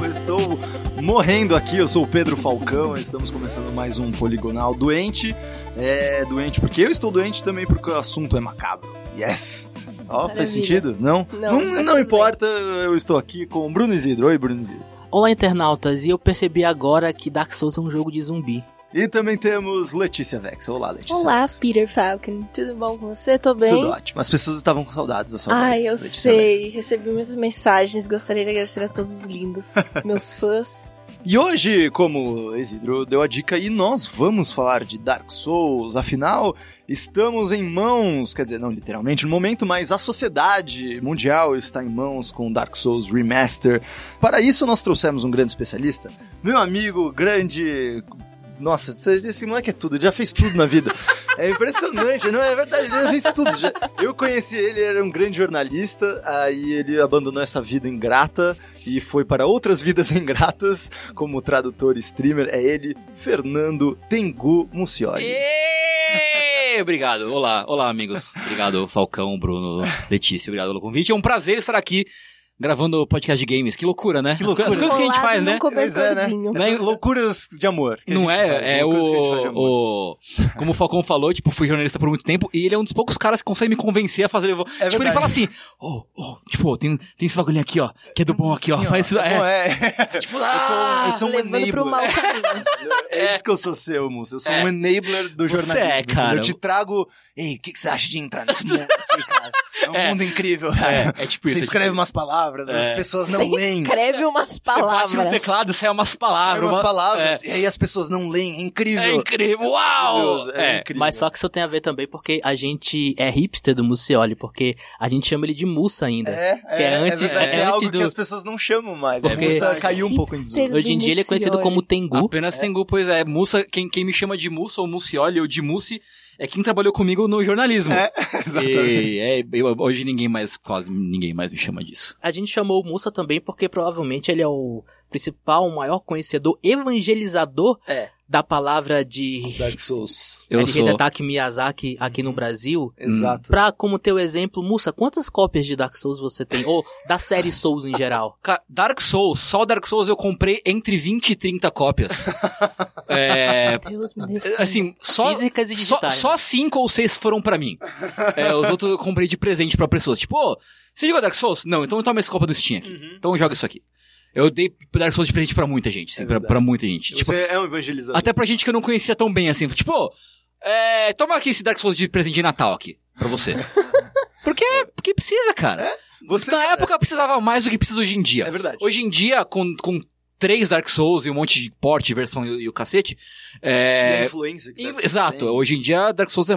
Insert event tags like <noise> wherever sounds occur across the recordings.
Eu estou morrendo aqui. Eu sou o Pedro Falcão. Estamos começando mais um Poligonal doente. É doente porque eu estou doente também porque o assunto é macabro. Yes! Ó, Maravilha. faz sentido? Não? Não, não, não importa. Eu estou aqui com o Bruno Isidro. Oi, Bruno Isidro. Olá, internautas, e eu percebi agora que Dark Souls é um jogo de zumbi. E também temos Letícia Vex. Olá, Letícia. Olá, Vex. Peter Falcon. Tudo bom com você? Tô bem? Tudo ótimo. As pessoas estavam com saudades da sua Ai, voz, eu Letícia sei. Vex. Recebi muitas mensagens. Gostaria de agradecer a todos os lindos, <laughs> meus fãs. E hoje, como Isidro deu a dica aí, nós vamos falar de Dark Souls. Afinal, estamos em mãos, quer dizer, não literalmente no momento, mas a sociedade mundial está em mãos com Dark Souls Remaster. Para isso, nós trouxemos um grande especialista, meu amigo grande. Nossa, esse moleque é tudo, já fez tudo na vida. É impressionante, não é verdade, ele já fez tudo. já- Eu conheci ele, ele era um grande jornalista, aí ele abandonou essa vida ingrata e foi para outras vidas <laughs> ingratas, como tradutor e streamer. É ele, Fernando Tengu Mucioli. Êêê! Obrigado. Olá, olá, amigos. Obrigado, Falcão, Bruno, Letícia. Obrigado pelo convite. É um prazer estar aqui gravando podcast de games. Que loucura, né? Que As co- loucura. As, coisas que a gente faz, né? Pois é, né? Essas loucuras de amor. que a Não gente faz, é? É o, loucuras que a gente faz de amor. o. Como o Falcão falou, tipo, fui jornalista por muito tempo e ele é um dos poucos caras que consegue me convencer a fazer. tipo, verdade. ele fala assim: Ô, ô, tipo, tem, tem esse bagulhinho aqui, ó, que é do bom aqui, ó. Sim, Faz isso. É. é. <laughs> Tipo, Eu sou, eu sou um enabler. <laughs> É isso que eu sou seu, moço. Eu sou É. um enabler do Você jornalismo. é, cara. Eu te trago. Ei, o que, que você acha de entrar nesse mundo aqui, cara? É um <laughs> É. mundo incrível, cara. É, é tipo isso. Você é escreve tipo, umas palavras, as É. pessoas não Você leem. escreve umas Você bate palavras. no teclado, sai umas palavras. Saem umas uma- palavras. É, E aí as pessoas não leem. É incrível. é incrível. Uau! Deus, é, É. incrível. Mas só que isso tem a ver também porque a gente é hipster do Mucioli, porque a gente chama ele de Mussa ainda. É, Que é antes- verdade, é que é antes algo do- que as pessoas não chamam mais. Porque- A Mussa caiu um pouco em desuso. Hoje em dia ele é conhecido como Tengu. Apenas Tengu, pois é. Mussa, quem, quem me chama de Mussa ou Mucioli ou de Mussi é quem trabalhou comigo no jornalismo. É, <laughs> exatamente. E, é, eu- hoje ninguém mais, quase ninguém mais me chama disso. A gente chamou o Mussa também porque provavelmente ele é o principal, o maior conhecedor, evangelizador É. da palavra de, Dark Souls. <laughs> Eu de sou. Hidetaki Miyazaki aqui no Brasil. Exato. Pra, como teu exemplo, Mussa, quantas cópias de Dark Souls você tem? Ou da série Souls em geral? <laughs> Dark Souls, só Dark Souls eu comprei entre 20 e 30 cópias. <laughs> é, Deus assim, só, Físicas e só, digitais. só cinco ou seis foram pra mim. É, os outros eu comprei de presente pra pessoas. Tipo, ô, você jogou Dark Souls? Não, então toma essa copa do Steam aqui. Uhum. Então joga isso aqui. Eu dei Dark Souls de presente pra muita gente, assim, É pra, pra muita gente. Tipo, Você é um evangelizador. Até pra gente que eu não conhecia tão bem, assim. Tipo, é, toma aqui esse Dark Souls de presente de Natal aqui, pra você. <laughs> porque, porque precisa, cara. Você, Na época precisava mais do que precisa hoje em dia. É verdade. Hoje em dia, com, com três Dark Souls e um monte de porte, versão e, e o cacete, E a é... influência que Dark Exato, tem. hoje em dia Dark Souls é,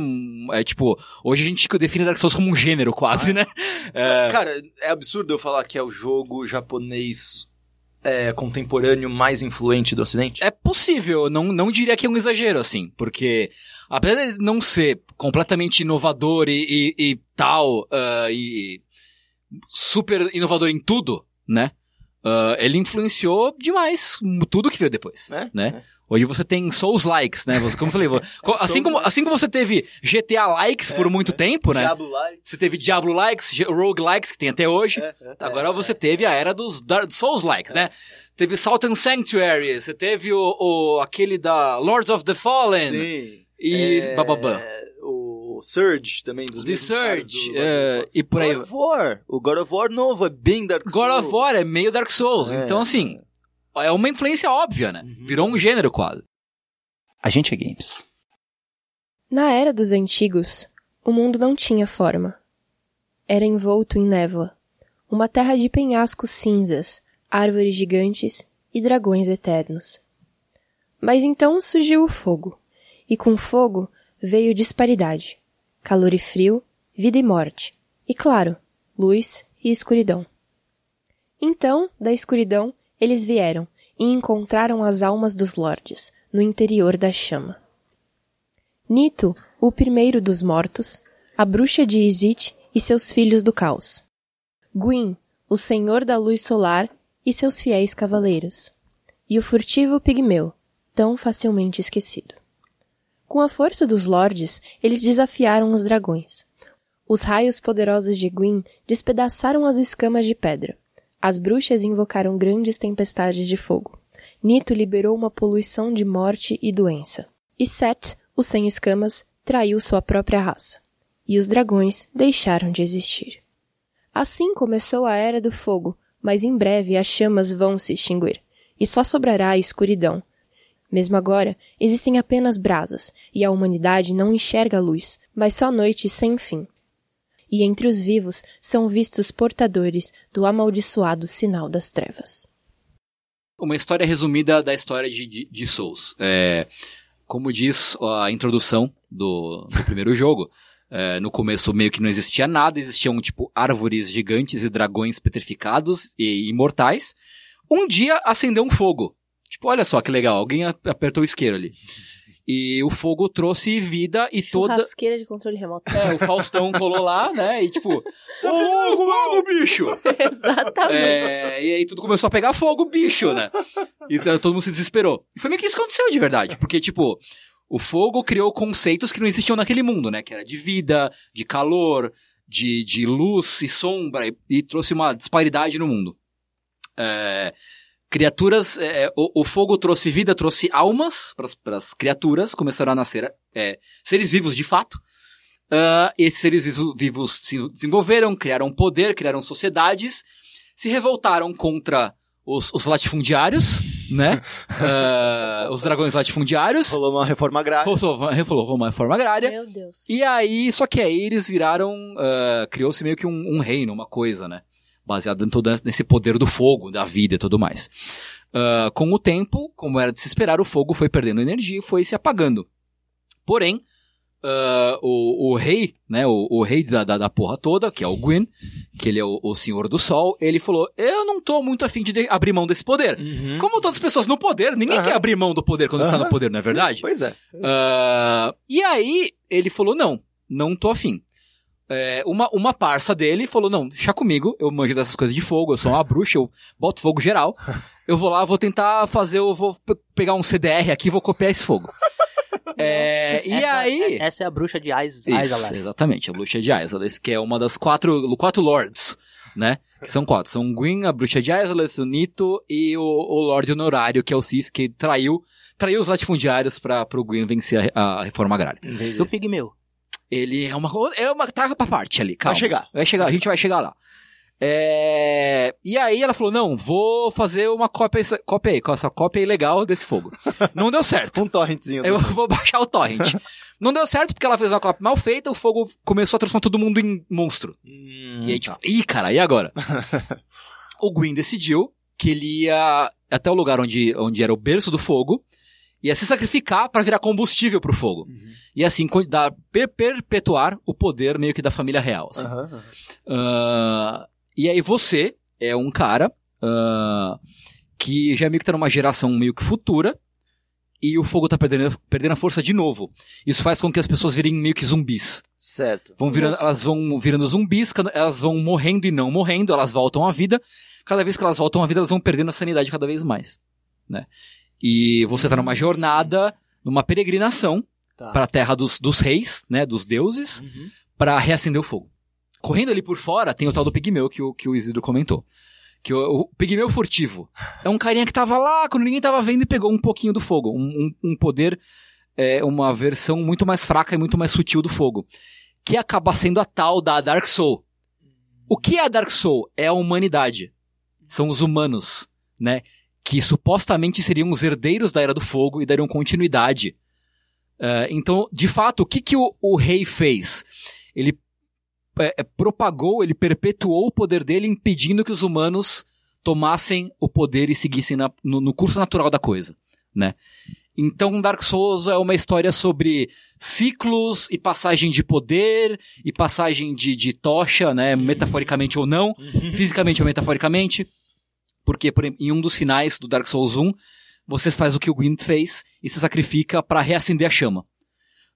é tipo, hoje a gente define Dark Souls como um gênero quase, né? É, Cara, é absurdo eu falar que é o jogo japonês é, contemporâneo mais influente do ocidente. É possível, não, não diria que é um exagero, assim, porque apesar de não ser completamente inovador e, e- e tal, ah, e super inovador em tudo, né? ah, ele influenciou demais tudo que veio depois, É, né? Hoje você tem Souls likes, né? Você, como eu falei, <laughs> assim, como, assim como você teve GTA likes por muito tempo, né? Diablo Light. Você teve Diablo likes, Rogue likes que tem até hoje. É, é, Agora é, você teve a era dos Souls likes, né? Teve Salt and Sanctuary, você teve o, o- aquele da Lords of the Fallen Sim. e É, bababã. O Surge também, dos The Surge do é, e por aí. God of War. O God of War novo é bem Dark Souls. God of War é meio Dark Souls, É. então assim, é uma influência óbvia, né? Uhum. Virou um gênero quase. A gente é games. Na era dos antigos, o mundo não tinha forma. Era envolto em névoa, uma terra de penhascos cinzas, árvores gigantes e dragões eternos. Mas então surgiu o fogo, e com fogo veio disparidade, calor e frio, vida e morte, e claro, luz e escuridão. Então, da escuridão, eles vieram e encontraram as almas dos lordes, no interior da chama. Nito, o primeiro dos mortos, a bruxa de Izit e seus filhos do caos. Gwyn, o senhor da luz solar e seus fiéis cavaleiros. E o furtivo pigmeu, tão facilmente esquecido. Com a força dos lordes, eles desafiaram os dragões. Os raios poderosos de Gwyn despedaçaram as escamas de pedra. As bruxas invocaram grandes tempestades de fogo. Nito liberou uma poluição de morte e doença. E Set, o sem escamas, traiu sua própria raça. E os dragões deixaram de existir. Assim começou a Era do Fogo, mas em breve as chamas vão se extinguir, e só sobrará a escuridão. Mesmo agora, existem apenas brasas, e a humanidade não enxerga a luz, mas só noite sem fim. E entre os vivos são vistos portadores do amaldiçoado sinal das trevas. Uma história resumida da história de, de, de Souls. É, como diz a introdução do, do primeiro <laughs> jogo, é, no começo meio que não existia nada, existiam tipo árvores gigantes e dragões petrificados e imortais. Um dia acendeu um fogo. Tipo, olha só que legal, alguém apertou o isqueiro ali. E o fogo trouxe vida e toda. Churrasqueira de controle remoto. É, o Faustão colou lá, né? E tipo, <laughs> ô louco, fogo, bicho! Exatamente. É, e aí tudo começou a pegar fogo, bicho, né? E todo mundo se desesperou. E foi meio que isso que aconteceu de verdade. Porque, tipo, o fogo criou conceitos que não existiam naquele mundo, né? Que era de vida, de calor, de, de luz e sombra, e, e trouxe uma disparidade no mundo. É, criaturas, é, o, o, fogo trouxe vida, trouxe almas para as criaturas, começaram a nascer é, seres vivos de fato. Uh, esses seres vivos se desenvolveram, criaram poder, criaram sociedades, se revoltaram contra os, os latifundiários, né? uh, <laughs> os dragões latifundiários. Rolou uma reforma agrária. Rolou, rolou uma reforma agrária. Meu Deus. E aí, só que aí eles viraram, uh, criou-se meio que um, um reino, uma coisa, né? Baseado em todo nesse poder do fogo, da vida e tudo mais. Uh, com o tempo, como era de se esperar, o fogo foi perdendo energia e foi se apagando. Porém, uh, o, o, rei, né, o, o rei da, da, da, porra toda, que é o Gwyn, que ele é o, o, senhor do sol, ele falou, eu não tô muito afim de, de abrir mão desse poder. Uhum. Como todas as pessoas no poder, ninguém uhum. quer abrir mão do poder quando uhum. está no poder, não é verdade? Sim, pois é. Uh, e aí, ele falou, não, não tô afim é, uma, uma parça dele falou, não, deixa comigo, eu manjo dessas coisas de fogo, eu sou uma bruxa, eu boto fogo geral, <laughs> eu vou lá, vou tentar fazer, eu vou pegar um CDR aqui e vou copiar esse fogo. <laughs> É, essa, e aí... Essa é a bruxa de Is, Isso, exatamente, a bruxa de Isaleth, que é uma das quatro, quatro lords, né? Que são quatro. São Gwyn, a bruxa de Isaleth, o Nito e o, o Lorde Honorário, que é o Cis, que traiu, traiu os latifundiários para pro Gwyn vencer a, a reforma agrária. E o Pigmeu? Ele é uma, é uma tá pra parte ali, calma. Vai chegar. Vai chegar, a gente vai chegar lá. É... E aí ela falou, não, vou fazer uma cópia, cópia aí, essa cópia aí legal desse fogo. <laughs> Não deu certo. um torrentzinho. Eu vou baixar o torrent. <laughs> Não deu certo porque ela fez uma cópia mal feita, o fogo começou a transformar todo mundo em monstro. Hum, e aí tipo, ih, cara, e agora? <laughs> o Gwyn decidiu que ele ia até o lugar onde, onde era o berço do fogo, ia se sacrificar para virar combustível pro fogo. Uhum. E assim, dar, per perpetuar o poder meio que da família real. Assim. Uhum, uhum. Uh, e aí você é um cara uh, que já meio que tá numa geração meio que futura, e o fogo tá perdendo, perdendo a força de novo. Isso faz com que as pessoas virem meio que zumbis. Certo. Vão virando, elas vão virando zumbis, elas vão morrendo e não morrendo, elas voltam à vida. Cada vez que elas voltam à vida, elas vão perdendo a sanidade cada vez mais. Né? E você tá numa jornada, numa peregrinação tá. para a terra dos, dos reis, né, dos deuses, uhum. para reacender o fogo. Correndo ali por fora tem o tal do pigmeu que o, que o Isidro comentou. Que o, o pigmeu furtivo. É um carinha que tava lá quando ninguém tava vendo e pegou um pouquinho do fogo. Um, um, um poder, é, uma versão muito mais fraca e muito mais sutil do fogo. Que acaba sendo a tal da Dark Soul. O que é a Dark Soul? É a humanidade. São os humanos, né? Que supostamente seriam os herdeiros da Era do Fogo e dariam continuidade. Uh, então, de fato, o que, que o, o rei fez? Ele é, propagou, ele perpetuou o poder dele, impedindo que os humanos tomassem o poder e seguissem na, no, no, curso natural da coisa, né? Então, Dark Souls é uma história sobre ciclos e passagem de poder e passagem de, de tocha, né? Metaforicamente ou não, uhum. fisicamente ou metaforicamente. Porque por, em um dos finais do Dark Souls 1, você faz o que o Gwyn fez e se sacrifica para reacender a chama.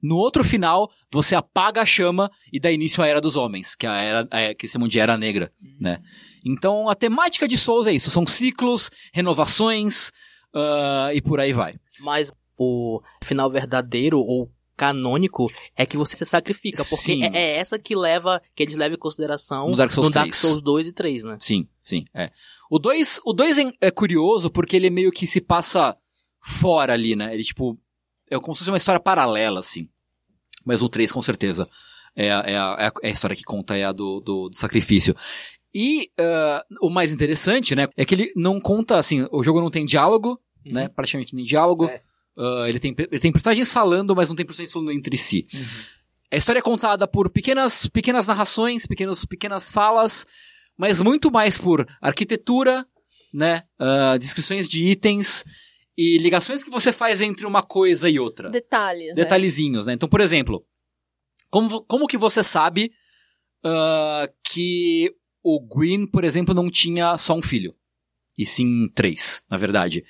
No outro final, você apaga a chama e dá início à Era dos Homens, que, é a era, é, que se chama de Era Negra, né? Então, a temática de Souls é isso. São ciclos, renovações, uh, e por aí vai. Mas o final verdadeiro, ou canônico é que você se sacrifica, porque é, é essa que leva, que eles levam em consideração No Dark Souls 3. Souls 2 e 3, né? Sim, sim, é. O 2 o dois é, é curioso porque ele meio que se passa fora ali, né? Ele, tipo, é como se fosse uma história paralela, assim. Mas o 3, com certeza, é, a- é, a, é a- é a história que conta, é a do, do, do sacrifício. E ah, o mais interessante, né, é que ele não conta, assim, o jogo não tem diálogo, né? Praticamente nem diálogo. É. Ah, ele, tem, ele tem personagens falando, mas não tem personagens falando entre si. A história é contada por pequenas, pequenas narrações, pequenos, pequenas falas, mas muito mais por arquitetura, né? ah, descrições de itens e ligações que você faz entre uma coisa e outra. Detalhes. né? Detalhezinhos, né? Então, por exemplo, como, como que você sabe ah, que o Gwyn, por exemplo, não tinha só um filho? E sim três, na verdade.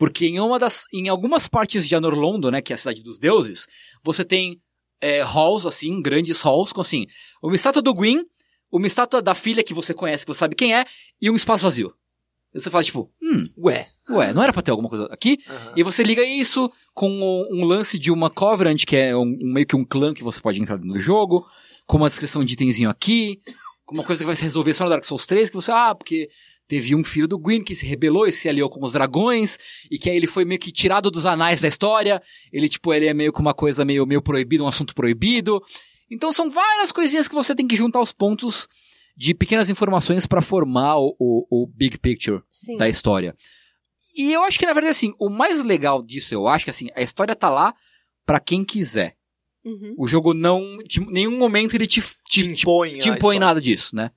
Porque em uma das. Em algumas partes de Anorlondo, né, que é a cidade dos deuses, você tem é, halls, assim, grandes halls, com assim, uma estátua do Gwyn, uma estátua da filha que você conhece, que você sabe quem é, e um espaço vazio. E você fala, tipo, hum, Ué. ué, não era pra ter alguma coisa aqui? E você liga isso com um, um lance de uma Covenant, que é um, um- meio que um clã que você pode entrar no jogo, com uma descrição de itemzinho aqui, com uma coisa que vai se resolver só no Dark Souls 3, que você, ah, porque teve um filho do Gwyn que se rebelou e se aliou com os dragões, e que aí ele foi meio que tirado dos anais da história, ele, tipo, ele é meio que uma coisa meio, meio proibida, um assunto proibido. Então são várias coisinhas que você tem que juntar os pontos de pequenas informações pra formar o, o, o big picture Sim. da história. E eu acho que, na verdade, assim, o mais legal disso, eu acho que, assim, a história tá lá pra quem quiser. Uhum. O jogo não, de nenhum momento ele te, Te te, impõe. te impõe nada disso, né?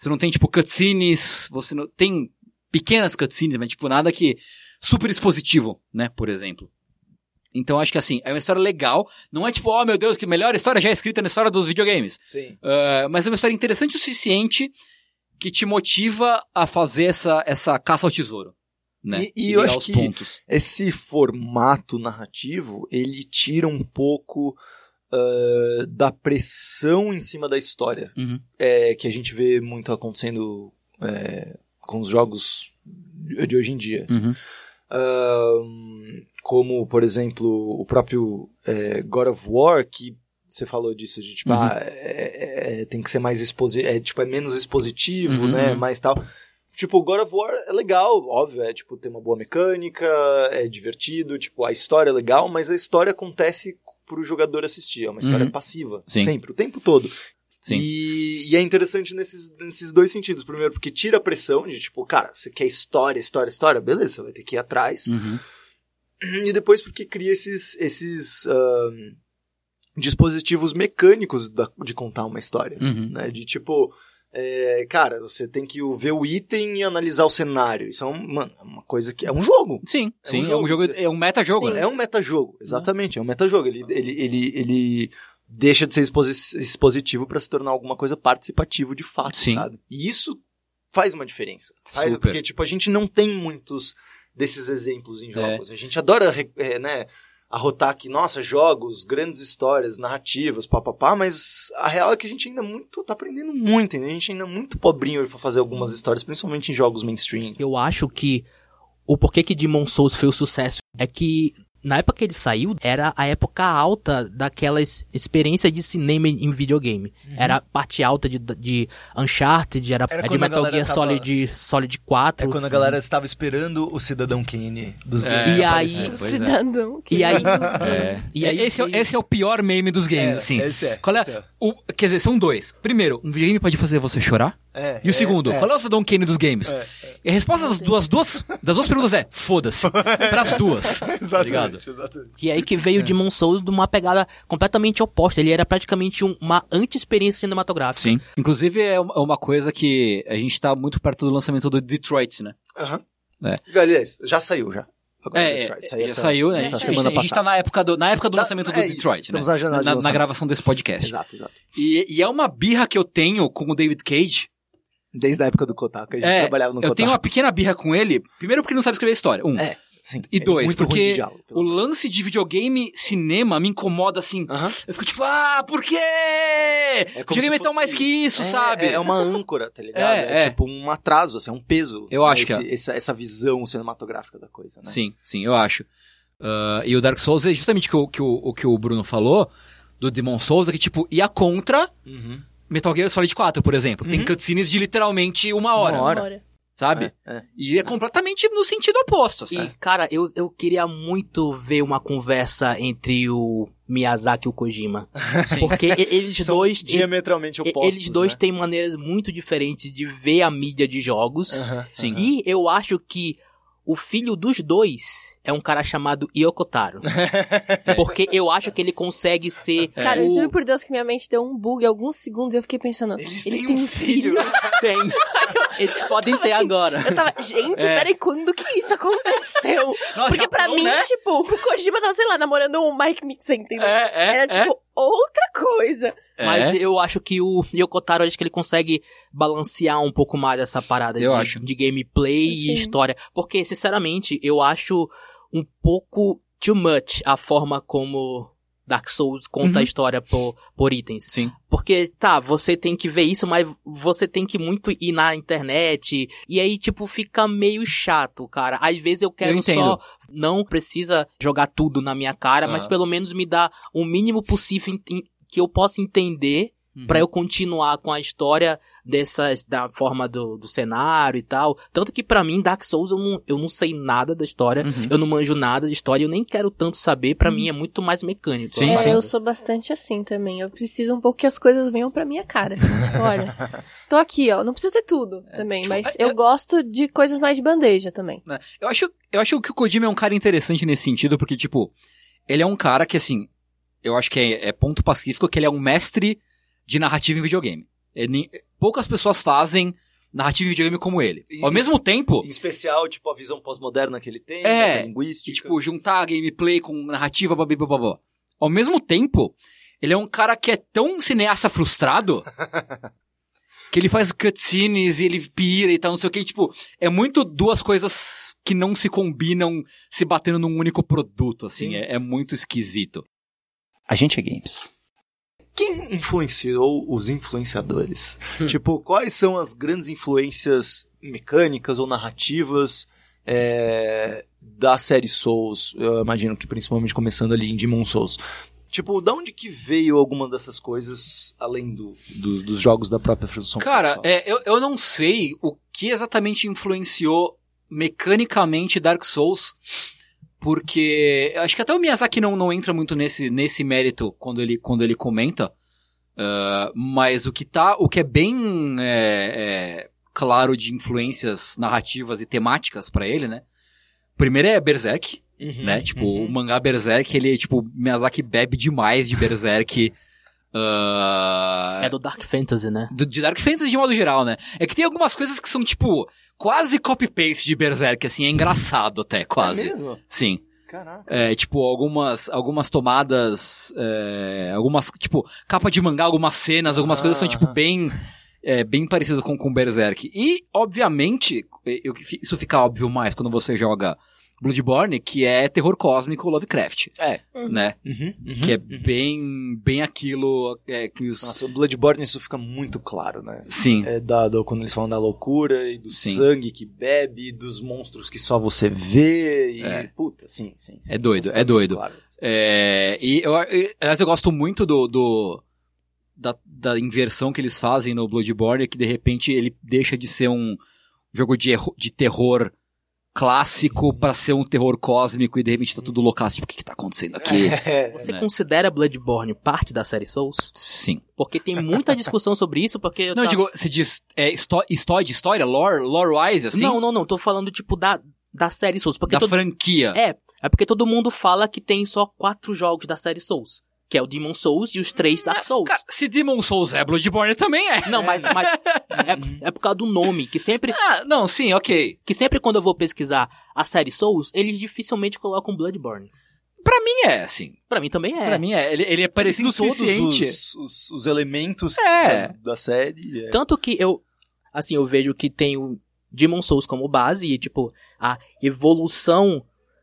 Você não tem, tipo, cutscenes, você não, tem pequenas cutscenes, mas, tipo, nada que, super expositivo, né, por exemplo. Então, acho que, assim, é uma história legal, não é tipo, oh, meu Deus, que melhor história já escrita na história dos videogames. Sim. Uh, mas é uma história interessante o suficiente que te motiva a fazer essa, essa caça ao tesouro. Né? E- e eu acho os que- pontos. Esse formato narrativo, ele tira um pouco ah, da pressão em cima da história. Uhum. é, que a gente vê muito acontecendo é, com os jogos de hoje em dia. Uhum. Ahn, como, por exemplo, o próprio é, God of War, que você falou disso, de tipo, Uhum. ah, é- é- tem que ser mais exposi é, tipo, é menos expositivo, Uhum, né? uhum. Mais tal. Tipo, o God of War é legal, óbvio, é tipo, tem uma boa mecânica, é divertido, tipo, a história é legal, mas a história acontece pro jogador assistir, é uma história Uhum. passiva, Sim. sempre, o tempo todo. Sim. E, e é interessante nesses, nesses dois sentidos. Primeiro, porque tira a pressão de tipo, cara, você quer história, história, história, beleza, você vai ter que ir atrás. Uhum. E depois, porque cria esses, esses ahn, dispositivos mecânicos da- de contar uma história. Uhum. Né? De tipo, é, cara, você tem que ver o item e analisar o cenário. Isso é um- mano, é uma coisa que. É um jogo. Sim, É um sim, é jogo, um jogo, é um meta-jogo, né? É um metajogo, exatamente, é um metajogo. Ele, ele, ele, ele deixa de ser exposi- expositivo para se tornar alguma coisa participativo de fato, Sim. sabe? E isso faz uma diferença. Faz, porque, tipo, a gente não tem muitos desses exemplos em É. jogos. A gente adora, é, né, arrotar que, nossa, jogos, grandes histórias, narrativas, papapá, mas a real é que a gente ainda muito, tá aprendendo muito, a gente ainda é muito pobrinho pra fazer algumas histórias, principalmente em jogos mainstream. Eu acho que o porquê que Demon Souls foi o sucesso é que na época que ele saiu, era a época alta daquelas experiência de cinema em videogame. Era a parte alta de, de Uncharted, era, Era de Metal Gear tava- Solid, Solid 4. É quando a galera estava esperando o Cidadão Kane dos É, games. E aí-. É, é. Cidadão. que- E aí, É. E aí esse, é, esse é o pior meme dos games, É, assim. esse é, Qual é, esse é. o, quer dizer, são dois. Primeiro, um videogame pode fazer você chorar? É, E o é, segundo, é. qual é o Cidadão Kane dos games? E a resposta das duas, duas, das duas perguntas é, foda-se. Pras <laughs> duas. tá ligado? Exatamente, exatamente. E aí que veio Demon Souls de uma pegada completamente oposta. Ele era praticamente um- uma anti-experiência cinematográfica. Sim. Inclusive, é uma uma coisa que a gente tá muito perto do lançamento do Detroit, né? Aham. É. Aliás, já saiu já. Agora, É, Detroit, é, saiu já essa- saiu, né? essa A gente- semana a gente tá passada. na época do, na época do Da- lançamento do é isso, Detroit, estamos né? na de na, na lançamento. gravação desse podcast. Exato, exato. E, e é uma birra que eu tenho com o David Cage. Desde a época do Kotaku, a gente É, trabalhava no eu Kotaku. tenho uma pequena birra com ele. Primeiro porque ele não sabe escrever história. Um. É, sim. E é dois, porque diálogo, o lance de videogame cinema me incomoda assim. Aham. Eu fico tipo, ah, por quê? é tão fosse- mais que isso, É, sabe? É uma âncora, tá ligado? É, É, é. tipo um atraso, assim, é um peso. Eu né, acho que esse- essa, essa visão cinematográfica da coisa, né? Sim, sim, eu acho. Uh, e o Dark Souls é justamente o que o, que o, o que o Bruno falou do Demon Souls, é que, tipo, ia contra Uhum. Metal Gear Solid 4, por exemplo. Tem Uhum. cutscenes de literalmente uma hora, Uma hora. Hora. sabe? É, é. E é completamente no sentido oposto, assim. E, cara, eu, eu queria muito ver uma conversa entre o Miyazaki e o Kojima. <laughs> Porque e- eles São dois. diametralmente opostos. eles dois né? têm maneiras muito diferentes de ver a mídia de jogos. Aham, Sim. E eu acho que o filho dos dois é um cara chamado Yokotaro. <laughs> Porque eu acho que ele consegue ser. Cara, eu o... juro por Deus que minha mente deu um bug alguns segundos e eu fiquei pensando. Eles, Eles, têm um filho. <laughs> Tem. Eles podem ter agora. Eu tava, gente, É. peraí, quando que isso aconteceu? <laughs> Nossa, Porque pra Japão, mim, né? tipo, o Kojima tava, sei lá, namorando um Mike Nixon, entendeu? É, é, Era, é. tipo, outra coisa. Mas É. eu acho que o Yokotaro, acho que ele consegue balancear um pouco mais essa parada Eu de, acho. de gameplay e Sim. história. Porque, sinceramente, eu acho um pouco too much a forma como Dark Souls conta Uhum. a história por, por itens. Sim. Porque, tá, você tem que ver isso, mas você tem que muito ir na internet. E aí, tipo, fica meio chato, cara. Às vezes eu quero entendo. só. Não precisa jogar tudo na minha cara, mas Aham. pelo menos me dá o mínimo possível que eu possa entender Uhum. pra eu continuar com a história dessas da forma do, do cenário e tal. Tanto que pra mim Dark Souls eu não, eu não sei nada da história, Uhum. eu não manjo nada de história, eu nem quero tanto saber, pra mim é muito mais mecânico. Sim, é, sim. eu sou bastante assim também. Eu preciso um pouco que as coisas venham pra minha cara. Assim, tipo, <laughs> olha, tô aqui, ó. Não precisa ter tudo também, tipo, mas é- eu gosto de coisas mais de bandeja também. Eu acho, eu acho que o Kojima é um cara interessante nesse sentido, porque, tipo, ele é um cara que, assim, eu acho que é, é ponto pacífico que ele é um mestre de narrativa em videogame. Ele- poucas pessoas fazem narrativa em videogame como ele. E- Ao mesmo tempo, Em especial, tipo, a visão pós-moderna que ele tem, É, né, linguística. e, tipo, juntar gameplay com narrativa, blá, blá, blá, blá. Ao mesmo tempo, ele é um cara que é tão cineasta frustrado <laughs> que ele faz cutscenes e ele pira e tal, não sei o que. Tipo, é muito duas coisas que não se combinam se batendo num único produto, assim. Sim. É, é muito esquisito. A gente é games. Quem influenciou os influenciadores? tipo, quais são as grandes influências mecânicas ou narrativas é, da série Souls? Eu imagino que principalmente começando ali em Demon Souls. Tipo, da onde que veio alguma dessas coisas, além do, do- dos jogos da própria produção? Cara, é, eu, eu não sei o que exatamente influenciou mecanicamente Dark Souls, porque acho que até o Miyazaki não, não entra muito nesse, nesse mérito quando ele, quando ele comenta, ah, mas o que tá, o que é bem é, é, claro de influências narrativas e temáticas pra ele, né? Primeiro é Berserk, Uhum, né? Tipo, uhum. o mangá Berserk, ele, tipo, Miyazaki bebe demais de Berserk. <laughs> ah, É do Dark Fantasy, né? do- de Dark Fantasy de modo geral, né? É que tem algumas coisas que são, tipo, quase copy-paste de Berserk, assim, é engraçado até, quase. É mesmo? Sim. Caraca. É, tipo, algumas, algumas tomadas, é, algumas, tipo, capa de mangá, algumas cenas, algumas coisas são, tipo, Aham. bem, é, bem parecidas com, com Berserk. E, obviamente, eu- isso fica óbvio mais quando você joga Bloodborne, que é terror cósmico Lovecraft, É. né? Uhum, uhum. Que é bem, bem aquilo é, que os... Nossa, o Bloodborne isso fica muito claro, né? Sim. É dado quando eles falam da loucura e do Sim. sangue que bebe, e dos monstros que só você vê e É. puta, sim, sim. sim É doido, é doido. claro. É, e eu, eu- aliás, eu gosto muito do, do- da, da inversão que eles fazem no Bloodborne, que de repente ele deixa de ser um jogo de, erro- de terror clássico pra ser um terror cósmico e de repente tá tudo loucaço, tipo, o que que tá acontecendo aqui? É, <laughs> Você né? considera Bloodborne parte da série Souls? Sim. Porque tem muita discussão sobre isso, porque... eu Não, eu tava- digo, você diz, é, histó história de história, lore, lore-wise, assim? Não, não, não, tô falando, tipo, da, da série Souls. Porque da todo... franquia. É, é porque todo mundo fala que tem só quatro jogos da série Souls. Que é o Demon Souls e os três Dark Souls. Cara, se Demon Souls é, Bloodborne também é. Não, mas, mas <laughs> é, é por causa do nome, que sempre, Ah, não, sim, ok. que sempre quando eu vou pesquisar a série Souls, eles dificilmente colocam Bloodborne. Pra mim é, assim. Pra mim também é. Pra mim é. Ele, ele é parecido o Tem todos suficiente. os, os, os elementos É. da, da série. é. Tanto que eu, assim, eu vejo que tem o Demon Souls como base e, tipo, a evolução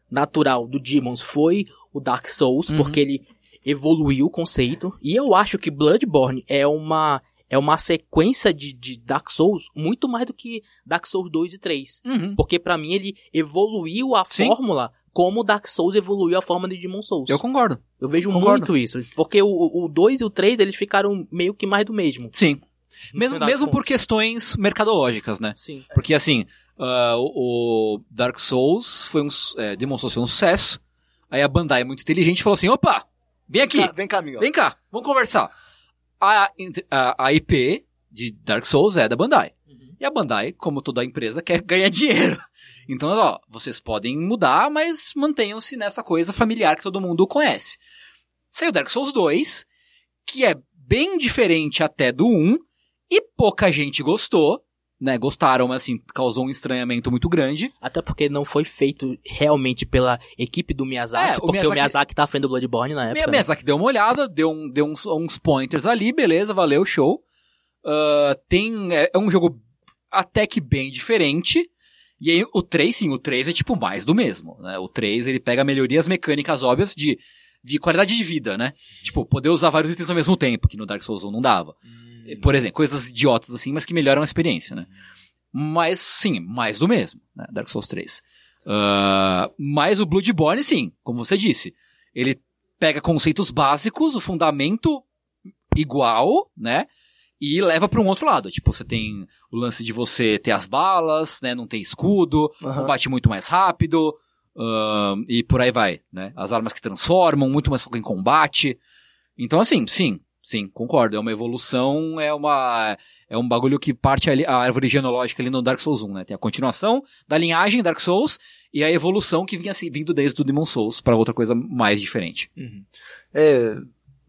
natural do Demons foi o Dark Souls, Uhum. porque ele evoluiu o conceito. E eu acho que Bloodborne é uma, é uma sequência de, de Dark Souls muito mais do que Dark Souls 2 e 3. Uhum. Porque pra mim ele evoluiu a Sim. fórmula como Dark Souls evoluiu a forma de Demon Souls. Eu concordo. Eu vejo Concordo. muito isso. Porque o 2 e o 3, eles ficaram meio que mais do mesmo. Sim. Mesmo, mesmo por questões mercadológicas, né? Sim. Porque assim, ah, o, o Dark Souls foi um, é, Demon Souls foi um sucesso. Aí a Bandai, muito inteligente, falou assim, opa, vem aqui, Cá, vem cá, amigo. vem cá, vamos conversar. A, a, a IP de Dark Souls é da Bandai. E a Bandai, como toda empresa, <laughs> quer ganhar dinheiro. Então, ó, vocês podem mudar, mas mantenham-se nessa coisa familiar que todo mundo conhece. Saiu Dark Souls 2, que é bem diferente até do 1, e pouca gente gostou, né? Gostaram, mas assim, causou um estranhamento muito grande. Até porque não foi feito realmente pela equipe do Miyazaki, É, o porque Miyazaki- o Miyazaki tá à frente do Bloodborne na época. Minha né? Miyazaki deu uma olhada, deu, um- deu uns, uns pointers ali, beleza, valeu, show. Ah, tem, é, é um jogo até que bem diferente. E aí, o 3, sim, o 3 é tipo mais do mesmo, né? O 3, ele pega melhorias mecânicas óbvias de, de qualidade de vida, né? Tipo, poder usar vários itens ao mesmo tempo, que no Dark Souls 1 não dava. Por exemplo, coisas idiotas assim, mas que melhoram a experiência, né? Mas, sim, mais do mesmo, né? Dark Souls 3. Ah, mas o Bloodborne, sim, como você disse. Ele pega conceitos básicos, o fundamento igual, né? E leva para um outro lado. Tipo, você tem o lance de você ter as balas, né? Não ter escudo, Aham. combate muito mais rápido, ahn, e por aí vai, né? As armas que transformam, muito mais foco em combate. Então, assim, sim, sim, concordo. É uma evolução, é uma. É um bagulho que parte ali, a árvore genealógica ali no Dark Souls 1, né? Tem a continuação da linhagem Dark Souls e a evolução que vinha assim, vindo desde o Demon Souls para outra coisa mais diferente. É,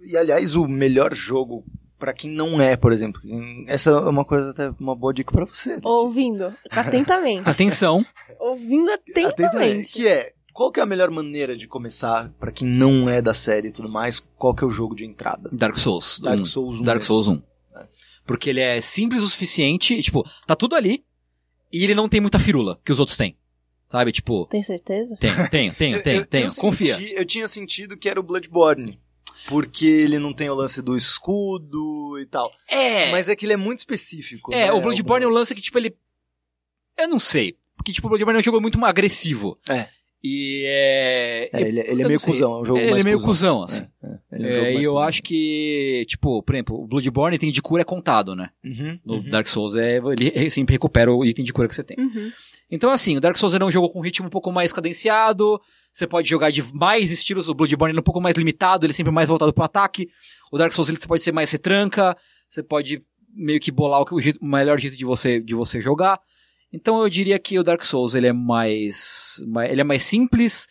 e aliás, o melhor jogo pra quem não é, por exemplo. Essa é uma coisa até uma boa dica pra você. Ouvindo atentamente. <laughs> Atenção, Ouvindo Atentamente. atentamente. Que é, qual que é a melhor maneira de começar pra quem não é da série e tudo mais? Qual que é o jogo de entrada? Dark Souls. Dark um. Souls 1. Dark mesmo. Souls 1. É. Porque ele é simples o suficiente, tipo, tá tudo ali, e ele não tem muita firula que os outros têm. Sabe, tipo, Tem certeza? tenho, tenho, tenho, <laughs> Eu- tenho, eu- tenho, eu confia. senti- eu tinha sentido que era o Bloodborne. Porque ele não tem o lance do escudo e tal. É, Mas é que ele é muito específico. é, né? o Bloodborne é um Alguns- lance que, tipo, ele... Eu não sei, porque, tipo, o Bloodborne é um jogo muito agressivo. É. E é... É, ele, ele é meio sei. cusão, é um jogo ele mais é meio cuzão. cuzão, assim. Ele é um É, jogo e mais eu cuzão. acho que, tipo, por exemplo, o Bloodborne tem de cura é contado, né? Uhum, No uhum. Dark Souls é, ele sempre recupera o item de cura que você tem. Uhum. Então, assim, o Dark Souls é um jogo com ritmo um pouco mais cadenciado. Você pode jogar de mais estilos. O Bloodborne ele é um pouco mais limitado, ele é sempre mais voltado pro ataque. O Dark Souls ele, você pode ser mais retranca. Você pode meio que bolar o, que- o, jeito- o melhor jeito de você, de você jogar. Então eu diria que o Dark Souls ele é mais, mais- ele é mais simples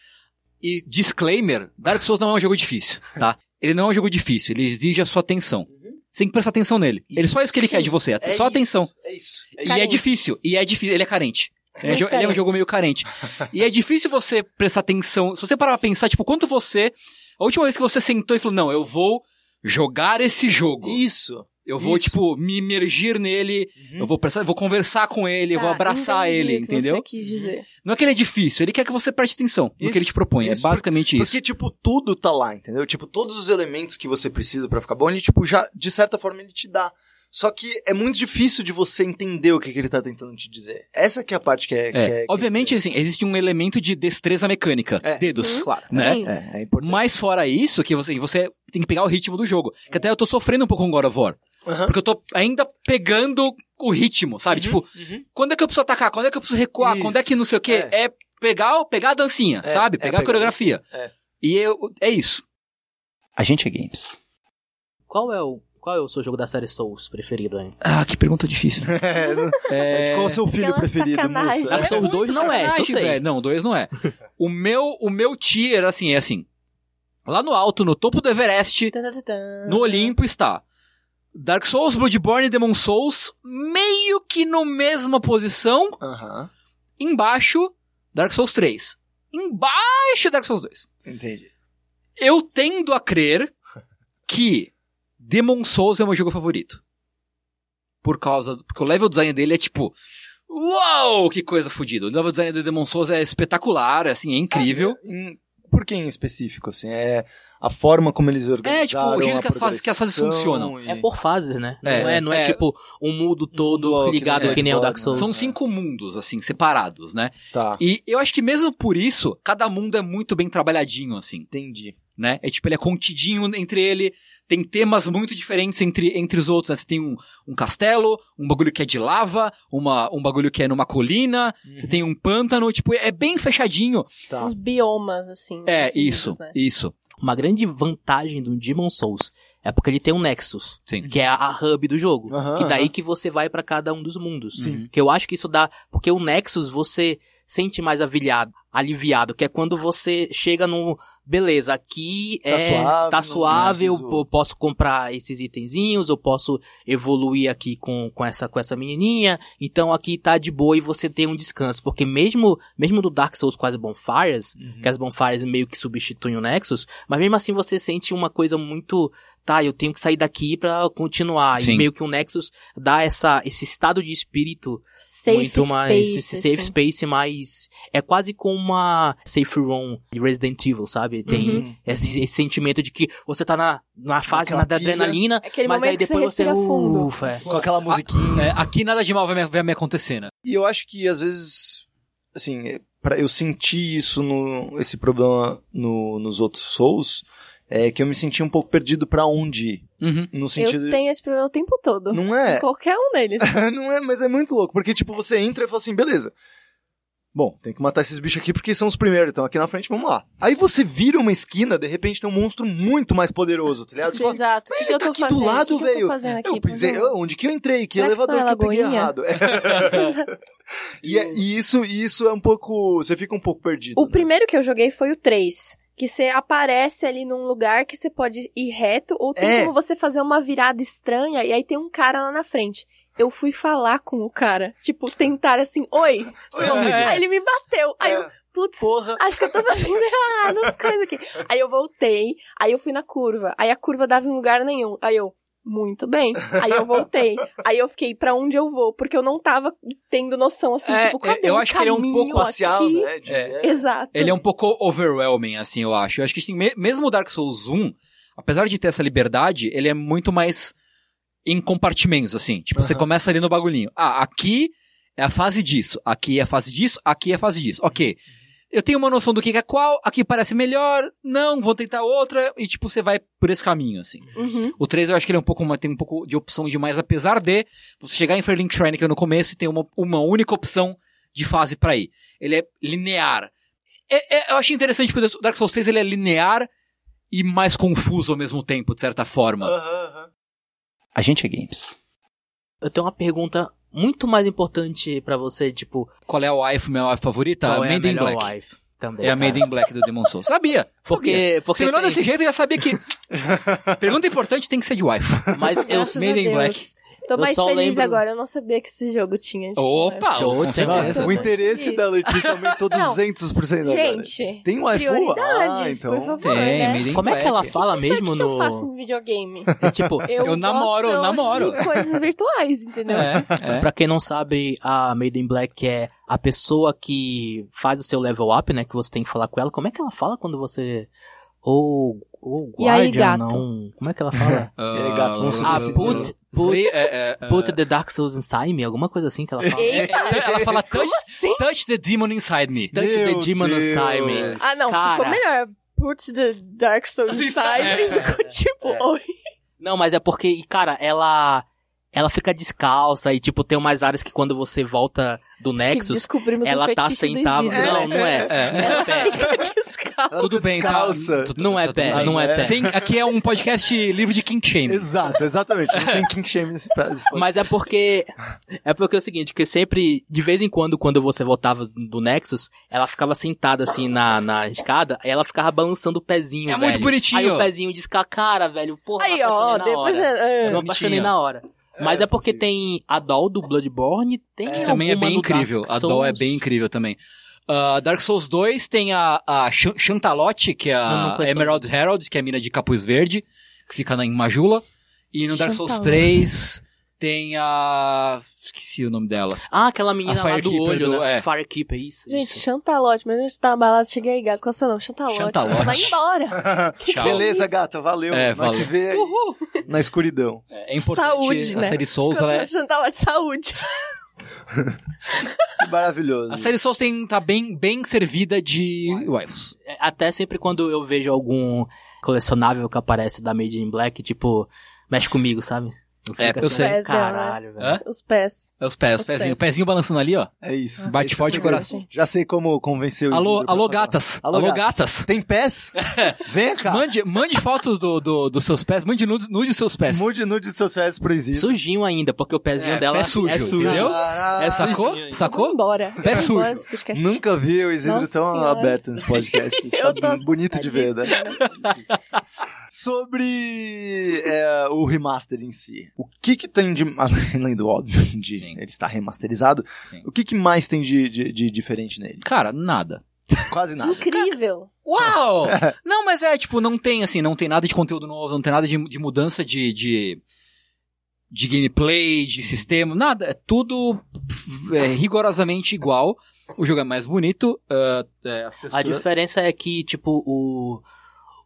e disclaimer, Dark Souls não é um jogo difícil, <laughs> tá? Ele não é um jogo difícil, ele exige a sua atenção. Você tem que prestar atenção nele. Ele só é isso que ele quer de você, É só isso, atenção. É isso. É E é difícil, e é difícil, ele é carente. Ele é, ele é um jogo meio carente. <laughs> e é difícil você prestar atenção. Se você parar pra pensar, tipo, quanto você. A última vez que você sentou e falou, não, eu vou jogar esse jogo. Isso. Eu vou, isso. tipo, me imergir nele, Uhum. eu vou prestar, vou conversar com ele, eu vou Tá, abraçar ele, o que entendeu? Você quis dizer. Não é que ele é difícil, ele quer que você preste atenção no Isso, que ele te propõe. isso, é basicamente isso. Porque, tipo, tudo tá lá, entendeu? Tipo, todos os elementos que você precisa pra ficar bom, ele, tipo, já, de certa forma, ele te dá. Só que é muito difícil de você entender o que, que ele tá tentando te dizer. Essa que é a parte que é... que É, é- que é obviamente, assim, existe um elemento de destreza mecânica. É. Dedos. Uhum. Claro, né? Sim. É, é importante. Mas fora isso, que você, você tem que pegar o ritmo do jogo. Que até eu tô sofrendo um pouco com God of War. Aham. Porque eu tô ainda pegando o ritmo, sabe? Tipo, uhum. quando é que eu preciso atacar? Quando é que eu preciso recuar? Isso, Quando é que não sei o quê? É, pegar, pegar a dancinha, É, sabe? é Pegar a pegar coreografia. a dancinha, E eu, é isso. A gente é games. Qual é o qual é o seu jogo da série Souls preferido, hein? Ah, que pergunta difícil. <laughs> É, É... Qual é o seu filho Aquela preferido, sacanagem. moça? Dark Souls 2 não é, isso eu sei. Não, dois não é. o meu, o meu tier, assim, é assim. Lá no alto, no topo do Everest, no Olimpo está Dark Souls, Bloodborne e Demon Souls, meio que no mesma posição, Aham, embaixo, Dark Souls 3. Embaixo, Dark Souls 2. entendi. Eu tendo a crer <laughs> que Demon Souls é o meu jogo favorito. Por causa, do- porque o level design dele é tipo, uau, que coisa fodida. O level design do Demon Souls é espetacular, assim, é incrível. Em- Por que em específico, assim? É a forma como eles organizaram tipo, o jeito a que as fases- que as fases funcionam. e- É por fases, né? É, não é, não é, é. tipo um mundo todo que ligado nem que nem o Bloodborne, Dark Souls. São É. cinco mundos, assim, separados, né? Tá, E eu acho que mesmo por isso, cada mundo é muito bem trabalhadinho, assim, entendi. Né? É tipo, ele é contidinho entre ele, tem temas muito diferentes entre, entre os outros, né? Você tem um, um castelo, um bagulho que é de lava, uma, um bagulho que é numa colina, você tem um pântano, tipo, é bem fechadinho. Tá. Uns biomas, assim. É, isso, né? isso. Uma grande vantagem do Demon Souls é porque ele tem um Nexus, Sim. que é a, a hub do jogo. Aham, que daí aham. que você vai pra cada um dos mundos. Sim. Que eu acho que isso dá. Porque o Nexus você sente mais avilhado, aliviado, que é quando você chega no. Beleza, aqui Tá é. suave, tá suave, eu, eu posso comprar esses itenzinhos, eu posso evoluir aqui com, com, essa, com essa menininha. Então aqui tá de boa e você tem um descanso. Porque mesmo, mesmo do Dark Souls as Bonfires, Uhum. que as Bonfires meio que substituem o Nexus, mas mesmo assim você sente uma coisa muito. Tá, eu tenho que sair daqui pra continuar. Sim. E meio que o Nexus dá essa, esse estado de espírito Safe muito mais. space, esse safe assim. space mais. É quase como uma safe room de Resident Evil, sabe? Tem Uhum. esse, esse sentimento de que você tá na, na fase na pilha. adrenalina, É aquele mas aí você depois você, respira fundo. ufa. é. Com aquela musiquinha. É, aqui nada de mal vai me, vai me acontecer, né? E eu acho que às vezes, assim, para eu sentir isso no esse problema no, nos outros Souls, é que eu me senti um pouco perdido pra onde ir. Uhum. No sentido Eu tenho esse problema o tempo todo. não é, qualquer um deles. <laughs> não é, mas é muito louco, porque tipo você entra e fala assim, beleza. Bom, tem que matar esses bichos aqui porque são os primeiros, então aqui na frente, vamos lá. Aí você vira uma esquina, de repente tem um monstro muito mais poderoso, tá ligado? Você fala, Exato. O que, que ele eu tá tô aqui fazendo? do lado, o que que eu velho. aqui? eu pisei, Mas eu- onde que eu entrei? Que Será que elevador que é eu peguei errado? <laughs> e, é- e isso, isso é um pouco, você fica um pouco perdido. O né? primeiro que eu joguei foi o 3. Que você aparece ali num lugar que você pode ir reto, ou tem É. como você fazer uma virada estranha e aí tem um cara lá na frente. Eu fui falar com o cara. Tipo, tentar assim, oi. Oi, amigo. Aí ele me bateu. Aí eu, É, putz, porra. acho que eu tô fazendo <laughs> errado as coisas aqui. Aí eu voltei, aí eu fui na curva. Aí a curva dava em lugar nenhum. Aí eu, muito bem. Aí eu voltei. Aí eu fiquei, pra onde eu vou? Porque eu não tava tendo noção assim, É, tipo, cadê eu o acho que ele é um caminho pouco espacial, aqui? né? de- É. é. Exato. Ele é um pouco overwhelming, assim, eu acho. Eu acho que assim, me- mesmo o Dark Souls 1, apesar de ter essa liberdade, ele é muito mais em compartimentos, assim. Tipo, você Aham. começa ali no bagulhinho. Ah, aqui é a fase disso, aqui é a fase disso, aqui é a fase disso. Ok. Eu tenho uma noção do que é qual, aqui parece melhor, não, vou tentar outra, e tipo, você vai por esse caminho, assim. Uhum. O 3 eu acho que ele é um pouco, uma- tem um pouco de opção demais, apesar de você chegar em Fairlink Shrine, que no começo, e tem uma, uma única opção de fase pra ir. Ele é linear. É- é- eu achei interessante porque o Dark Souls 6 ele é linear e mais confuso ao mesmo tempo, de certa forma. Aham. A gente é games. Eu tenho uma pergunta muito mais importante pra você, tipo, Qual é a wife, minha wife favorita? qual é a Made in melhor Black. wife também. É a cara. Made in Black do Demon Souls. Sabia. <laughs> sabia. Porque, porque Você me olhou tem- desse jeito, eu já sabia que... <laughs> Pergunta importante tem que ser de wife. Mas eu Graças Made a in Deus. Black. Tô Eu mais só feliz lembro- agora. Eu não sabia que esse jogo tinha. tipo, Opa, certeza. O interesse Isso. da Letícia aumentou <laughs> Não. 200% agora. Gente, Tem um iPhone? Ah, então. por favor, Tem, né? Como é que ela fala o mesmo que, que eu no. faço em videogame? <laughs> tipo, Eu namoro, gosto namoro. de coisas virtuais, entendeu? É, é. Pra quem não sabe, a Made in Black é a pessoa que faz o seu level up, né? Que você tem que falar com ela. Como é que ela fala quando você. Ou. Ou E aí, gato? não. Como é que ela fala? <laughs> E aí, gato, vamos ah, put, put, é, é, é. put the Dark Souls inside me, alguma coisa assim que ela fala. Eita, Ela fala touch, como assim? touch the demon inside me. Touch the Meu demon Deus. inside me. Ah, não, Cara. ficou melhor. Put the Dark Souls <laughs> inside me. Ficou tipo, É. oi. Não, mas é porque, cara, ela. Ela fica descalça e, tipo, tem umas áreas que quando você volta do Acho Nexus, ela um tá sentada. Não, não é. É. Não é pé. Fica descalço. Ela Tudo bem, tá? descalça. Tudo- Não é tudo pé, não é pé. Sem- aqui é um podcast livre de King Shame. Exato, exatamente. Não tem king shame nesse podcast. Mas é porque. É porque é o seguinte, que sempre, de vez em quando, quando você voltava do Nexus, ela ficava sentada assim na, na escada, aí ela ficava balançando o pezinho. É muito velho. bonitinho. Aí o pezinho descacara, velho. Porra, Aí, ó, depois... hora. é, Eu não é. apaixonei na hora. Mas é, porque tem a doll do Bloodborne, tem Que também é bem incrível. A Doll é bem incrível também. Ah, Dark Souls 2 tem a, a Chan- Chantalote, que é Não, não a Emerald Herald, que é a mina de capuz verde, que fica na, em Majula. E no Dark Souls Chantalote. 3 Tem a. Esqueci o nome dela. Ah, aquela menina A lá do olho, do- né? é. Firekeeper, isso. Gente, isso. Chantalote, mas a gente tá na balada, cheguei aí, gato. Qual é o seu nome? Chantalote. Chantalote. Vai embora. <laughs> Tchau. Beleza, gata, valeu. É, Nós se vê aí na escuridão. É importante. Saúde, a né? série Souls, ela é. Chantalote, saúde. <laughs> Maravilhoso. A série Souls tem, tá bem, bem servida de waifus. É, Até sempre quando eu vejo algum colecionável que aparece da Made in Black, tipo, mexe comigo, sabe? É, eu assim, sei. Caralho, velho. Hã? Os pés. É os pés, os Os pezinho, pés. o pezinho balançando ali, ó. É isso. Bate forte é o coração. Já sei como convencer o Alô, Isidro pra alô falar. gatas. Alô, gatas. Tem pés? <laughs> Vem cá. Mande, mande fotos do, do, dos seus pés, mande nude, nude seus pés. Mude nude dos seus pés pro Isidro. Sujinho ainda, porque o pezinho É, dela pé sujo, é sujo. entendeu? Caralho. É, sacou? Sujinho. Sacou? embora. Pé Eu sujo. Nunca vi o Isidro tão Senhora. aberto nesse podcast. <laughs> Eu tá bonito de ver, né? <laughs> Sobre é, o remaster em si. O que que tem de... <laughs> Além do óbvio de Sim. ele estar remasterizado, Sim. o que que mais tem de, de, de diferente nele? Cara, nada. Quase nada. Incrível. Uau! <laughs> não, mas é, tipo, não tem, assim, não tem nada de conteúdo novo, não tem nada de, de mudança de, de, de gameplay, de sistema, nada. É tudo é, rigorosamente igual. O jogo é mais bonito. ah, é, A texturas- diferença é que, tipo, o,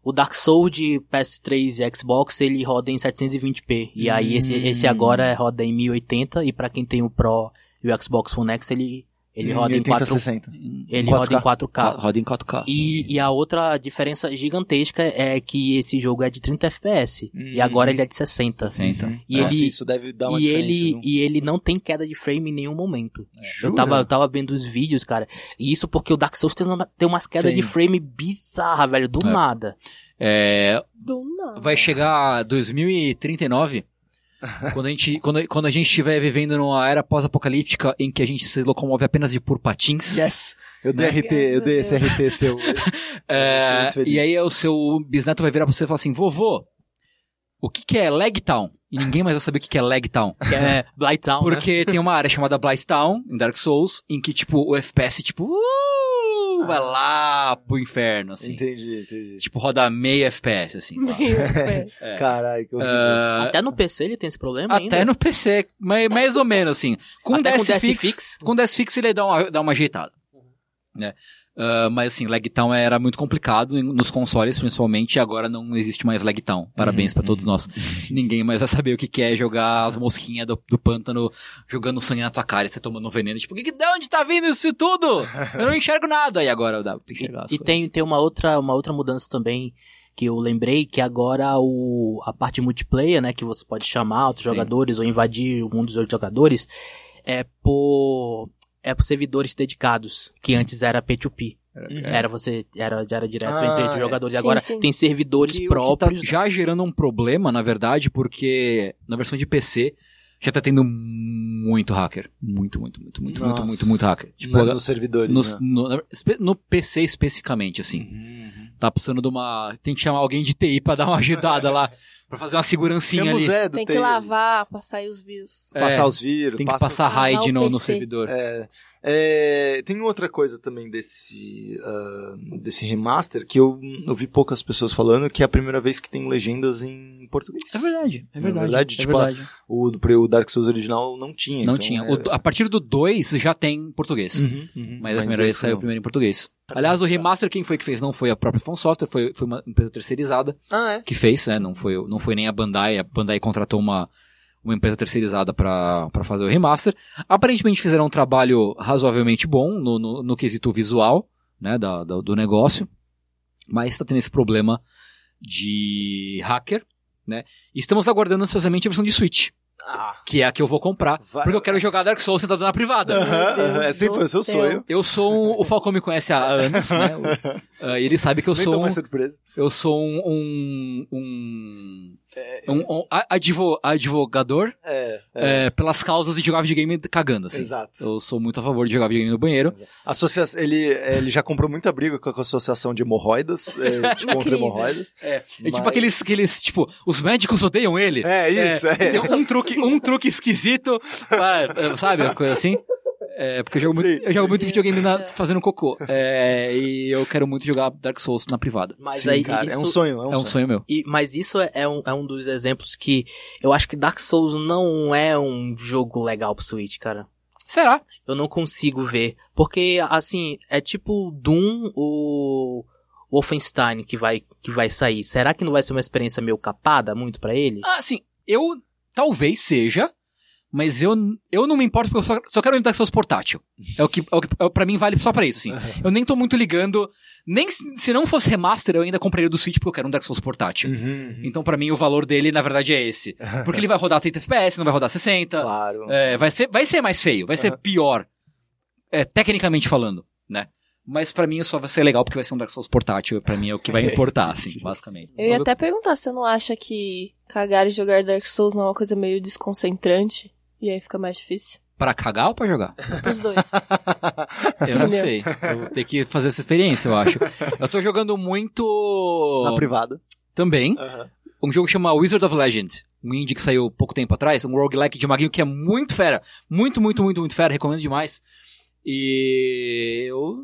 o Dark Souls de PS3 e Xbox, ele roda em 720p. E aí esse, Hum. esse agora roda em 1080, e pra quem tem o Pro e o Xbox One X, ele, ele roda em 4 60. ele 4K. roda em 4K. Roda em 4K. E, e a outra diferença gigantesca é que esse jogo é de 30 FPS. Hum. E agora ele é de 60. 60. E Nossa, ele- isso deve dar uma E diferença. ele, viu? e ele não tem queda de frame em nenhum momento. Eu Jura? tava, eu tava vendo os vídeos, cara. E isso porque o Dark Souls tem, uma, tem umas quedas Tem. de frame bizarra, velho, do É. nada. É, Do nada. vai chegar 2039. <laughs> quando, a gente, quando, quando a gente estiver vivendo numa era pós-apocalíptica em que a gente se locomove apenas de por patins. Yes! Eu dei Né? RT, eu dei esse RT seu. <laughs> É, Muito feliz. e aí o seu bisneto vai virar pra você e falar assim, vovô, o que que é Legtown? E ninguém mais vai saber o que que é Legtown. Que é Blighttown, né? Porque tem uma área chamada Blighttown, em Dark Souls, em que, tipo, o FPS, tipo, uh, vai lá pro inferno, assim. Entendi, entendi. Tipo, roda meio FPS, assim. Meu Deus. É. Caralho, que horrível. Ah, Até no PC ele tem esse problema até ainda. no PC, mais, mais ou menos, assim. Com Até com DS, DS Fix, Fix? com DS Fix ele dá uma, dá uma ajeitada. Né? Ah, mas assim, Lagtown era muito complicado nos consoles, principalmente, e agora não existe mais Lagtown. Parabéns pra todos nós. <laughs> Ninguém mais vai saber o que que é jogar as mosquinhas do, do pântano jogando sangue na tua cara e você tomando um veneno. Tipo, que, que- de onde tá vindo isso tudo? Eu não enxergo nada. E agora dá pra E, enxergar as e coisas. tem, tem uma outra, uma outra mudança também que eu lembrei, que agora o, a parte multiplayer, né, que você pode chamar outros Sim. jogadores ou invadir o mundo dos outros jogadores, é por, é por servidores dedicados, que antes era P2P. Era você, era, já era direto Ah, entre, é. entre jogadores. E Sim, agora sim. tem servidores Que- que próprios. tá já gerando um problema, na verdade, porque na versão de PC já tá tendo muito hacker. Muito, muito, muito, muito, muito, Nossa. muito, muito hacker. Tipo, Na- nos servidores, nos- né? no, no PC especificamente, assim. Uhum. Tá precisando de uma. Tem que chamar alguém de TI pra dar uma ajudada lá. <laughs> Pra fazer uma segurancinha o ali. Zé do Tem que lavar pra sair os vírus. É, Passar os vírus. Tem que passa- passar raid no, no servidor. É, é, tem outra coisa também desse, ah, desse remaster que eu, eu vi poucas pessoas falando, que é a primeira vez que tem legendas em português. É verdade, é É verdade. verdade, é tipo, verdade. O, do- o Dark Souls original não tinha. Não então tinha. é- O- a partir do 2 já tem português. Uhum, uhum. Mas, a primeira vez saiu não. primeiro em português. Aliás, o remaster quem foi que fez não foi a própria From Software, foi, foi uma empresa terceirizada Ah, é? que fez, né? Não foi, não foi nem a Bandai, a Bandai contratou uma, uma empresa terceirizada pra pra fazer o remaster. Aparentemente fizeram um trabalho razoavelmente bom no, no, no quesito visual, né, da, da- do negócio, mas está tendo esse problema de hacker, né? E estamos aguardando ansiosamente a versão de Switch, Ah. que é a que eu vou comprar, Vai- porque eu quero jogar Dark Souls sentado na privada. Aham, é sempre do o seu sonho. Eu sou um, o Falcão me conhece há anos, né? <laughs> O- e ele sabe que eu Nem sou tô um, mais surpreso. eu sou um um um, um, um a- advo- advogador É, é, é, pelas causas de jogar videogame cagando, assim. exato. Eu sou muito a favor de jogar videogame no banheiro. Associa ele, ele já comprou muita briga com a associação de hemorroidas, é, <laughs> de contra hemorroidas. É, é Mas- tipo aqueles, aqueles, tipo, os médicos odeiam ele. É, isso, é. Um truque, um truque esquisito, <laughs> sabe, uma coisa assim. É, porque eu jogo muito, Sim. eu jogo muito videogame na- <laughs> fazendo cocô. É, e eu quero muito jogar Dark Souls na privada. Mas Sim, aí cara, isso, é um sonho, é um, É um sonho meu. E, mas isso é, é um, é um dos exemplos que eu acho que Dark Souls não é um jogo legal pro Switch, cara. Será? Eu não consigo ver. Porque, assim, é tipo Doom ou Wolfenstein que vai, que vai sair. Será que não vai ser uma experiência meio capada muito pra ele? Ah, assim, eu talvez seja, mas eu, eu não me importo porque eu só, só quero um Dark Souls portátil. É o que, é o que é, pra mim vale só pra isso, assim. Eu nem tô muito ligando, nem se, se não fosse remaster eu ainda compraria do Switch porque eu quero um Dark Souls portátil. Uhum, Então pra mim o valor dele na verdade é esse. Porque ele vai rodar 30 FPS, não vai rodar 60. Claro. É, vai, ser, vai ser mais feio, vai ser pior. É, tecnicamente falando, né? Mas pra mim só vai ser legal porque vai ser um Dark Souls portátil. Pra mim é o que vai <laughs> importar, assim, basicamente. Eu ia até perguntar se você não acha que cagar e jogar Dark Souls não é uma coisa meio desconcentrante. E aí fica mais difícil. Pra cagar ou pra jogar? Os dois. <laughs> Eu não sei. Eu vou ter que fazer essa experiência, eu acho. Eu tô jogando muito. Na privada. Também. Aham. Um jogo que chama Wizard of Legend. Um indie que saiu pouco tempo atrás. Um roguelike de maguinho que é muito fera. Muito, muito, muito, muito fera. Recomendo demais. E eu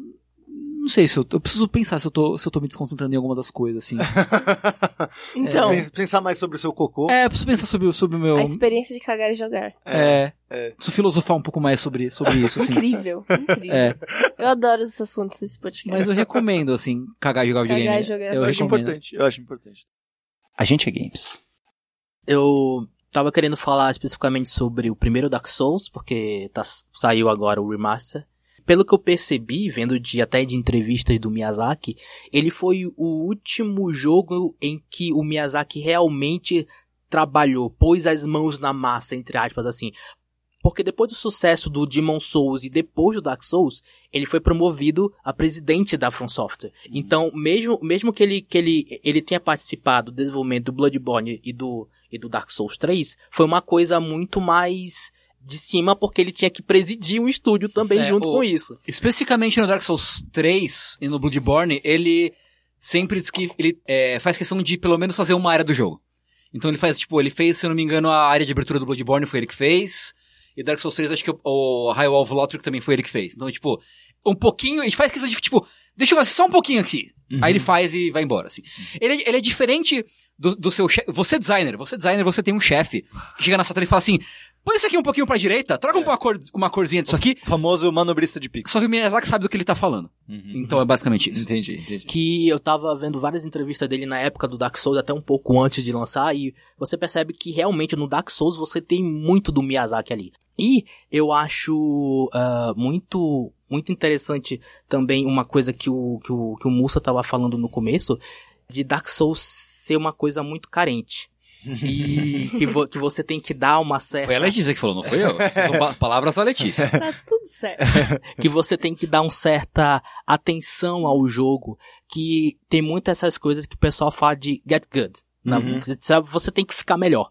não sei se eu, eu preciso pensar se eu tô, se eu tô me desconcentrando em alguma das coisas, assim. <laughs> Então, Pen- Pensar mais sobre o seu cocô. é, eu preciso pensar sobre, o- sobre o meu. a experiência de cagar e jogar. É. é. Preciso filosofar um pouco mais sobre, sobre isso, assim. Incrível, incrível. É. Eu adoro esses assuntos desse podcast. Mas eu recomendo, assim, cagar e jogar Cagar videogame. e jogar. Eu Eu acho importante. Eu acho importante. A gente é games. Eu tava querendo falar especificamente sobre o primeiro Dark Souls, porque tá, saiu agora o remaster. Pelo que eu percebi, vendo de até de entrevistas do Miyazaki, ele foi o último jogo em que o Miyazaki realmente trabalhou, pôs as mãos na massa, entre aspas, assim. Porque depois do sucesso do Demon Souls e depois do Dark Souls, ele foi promovido a presidente da From Software. Então, mesmo, mesmo que ele, que ele, ele tenha participado do desenvolvimento do Bloodborne e do, e do Dark Souls 3, foi uma coisa muito mais de cima, porque ele tinha que presidir um estúdio também É, junto o- com isso. Especificamente no Dark Souls 3 e no Bloodborne, ele sempre diz que ele é, faz questão de pelo menos fazer uma área do jogo. Então ele faz, tipo, ele fez, se eu não me engano, a área de abertura do Bloodborne foi ele que fez. E Dark Souls 3, acho que o, Highwall of Lothric também foi ele que fez. Então, tipo, um pouquinho, a gente faz questão de, tipo, deixa eu fazer só um pouquinho aqui. Aí ele faz e vai embora, assim. Ele, ele é diferente do, do seu chefe. Você é designer, você é designer, você tem um chefe que chega na sua tela e fala assim, põe isso aqui um pouquinho pra direita, troca uma, cor, uma corzinha disso aqui. O famoso manobrista de pico. Só que o Miyazaki sabe do que ele tá falando. Então é basicamente isso. Entendi, entendi. que eu tava vendo várias entrevistas dele na época do Dark Souls, até um pouco antes de lançar, e você percebe que realmente no Dark Souls você tem muito do Miyazaki ali. E eu acho ah, muito muito interessante também uma coisa que o, que o, que o Musa tava falando no começo, de Dark Souls ser uma coisa muito carente. E que, vo- que você tem que dar uma certa Foi a Letícia que falou, não foi eu. São pa- palavras da Letícia. <laughs> Tá tudo certo. <laughs> que você tem que dar uma certa atenção ao jogo, que tem muitas essas coisas que o pessoal fala de get good. Na- sabe, Você tem que ficar melhor.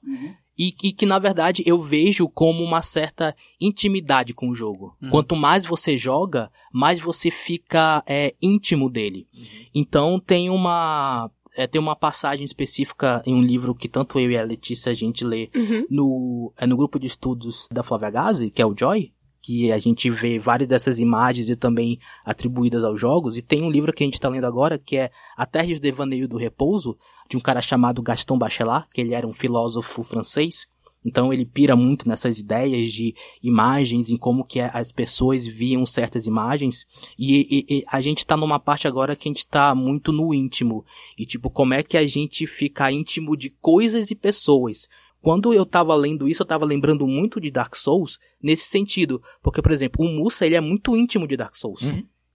E, e que, na verdade, eu vejo como uma certa intimidade com o jogo. Quanto mais você joga, mais você fica é, íntimo dele. Então, tem uma... é, tem uma passagem específica em um livro que tanto eu e a Letícia a gente lê Uhum. no, é no grupo de estudos da Flávia Gazi, que é o Joy, que a gente vê várias dessas imagens e também atribuídas aos jogos, e tem um livro que a gente está lendo agora, que é A Terra e os Devaneio do Repouso, de um cara chamado Gaston Bachelard, que ele era um filósofo francês, então ele pira muito nessas ideias de imagens, em como que as pessoas viam certas imagens, e, e- e a gente tá numa parte agora que a gente tá muito no íntimo, e tipo, como é que a gente fica íntimo de coisas e pessoas, quando eu tava lendo isso, eu tava lembrando muito de Dark Souls nesse sentido. Porque, por exemplo, o Musa, ele é muito íntimo de Dark Souls.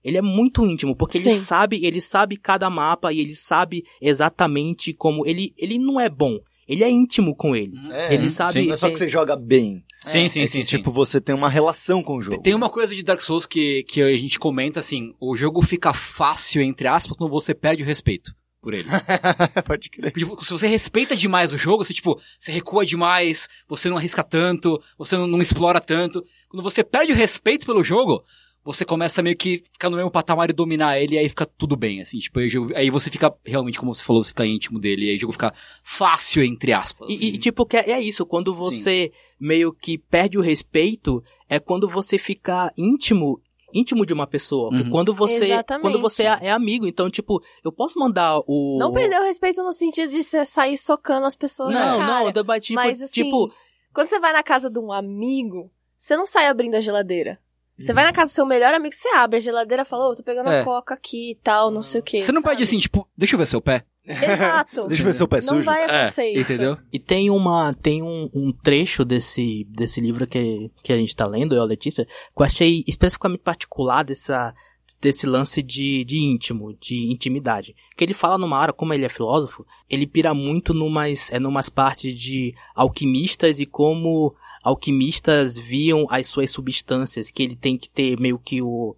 Ele é muito íntimo, porque ele Sim. sabe, ele sabe cada mapa e ele sabe exatamente como ele, ele não é bom. Ele é íntimo com ele. É, ele sabe. Não é só tem- que você joga bem. Sim, É sim, que, sim, sim. Tipo, você tem uma relação com o jogo. Tem uma coisa de Dark Souls que, que a gente comenta assim, o jogo fica fácil, entre aspas, quando você perde o respeito por ele. <laughs> Pode crer. Porque se você respeita demais o jogo, você, tipo, você recua demais, você não arrisca tanto, você não, não explora tanto. Quando você perde o respeito pelo jogo, você começa meio que ficar no mesmo patamar e dominar ele, e aí fica tudo bem, assim, tipo, aí, aí você fica, realmente, como você falou, você fica íntimo dele, e aí o jogo fica fácil, entre aspas. E, assim. e, tipo, que é, é isso, quando você meio que perde o respeito, é quando você fica íntimo, íntimo de uma pessoa. Uhum. Quando você, Exatamente. quando você é, é amigo, então, tipo, eu posso mandar o... Não perder o respeito no sentido de você sair socando as pessoas Não, na cara. não, mas tipo, Mas, assim, tipo, Quando você vai na casa de um amigo, você não sai abrindo a geladeira. Você vai na casa do seu melhor amigo, você abre a geladeira e fala, ô, tô pegando É. a coca aqui e tal, não sei o que. Você não pede assim, tipo, deixa eu ver seu pé. Exato. <laughs> Deixa eu ver seu pé não sujo. vai acontecer isso. É, entendeu? E tem uma tem um, um trecho desse, desse livro que, que a gente tá lendo, eu a Letícia, que eu achei especificamente particular dessa, desse lance de, de íntimo, de intimidade. Que ele fala numa área, como ele é filósofo, ele pira muito numas, é, numas partes de alquimistas e como alquimistas viam as suas substâncias, que ele tem que ter meio que o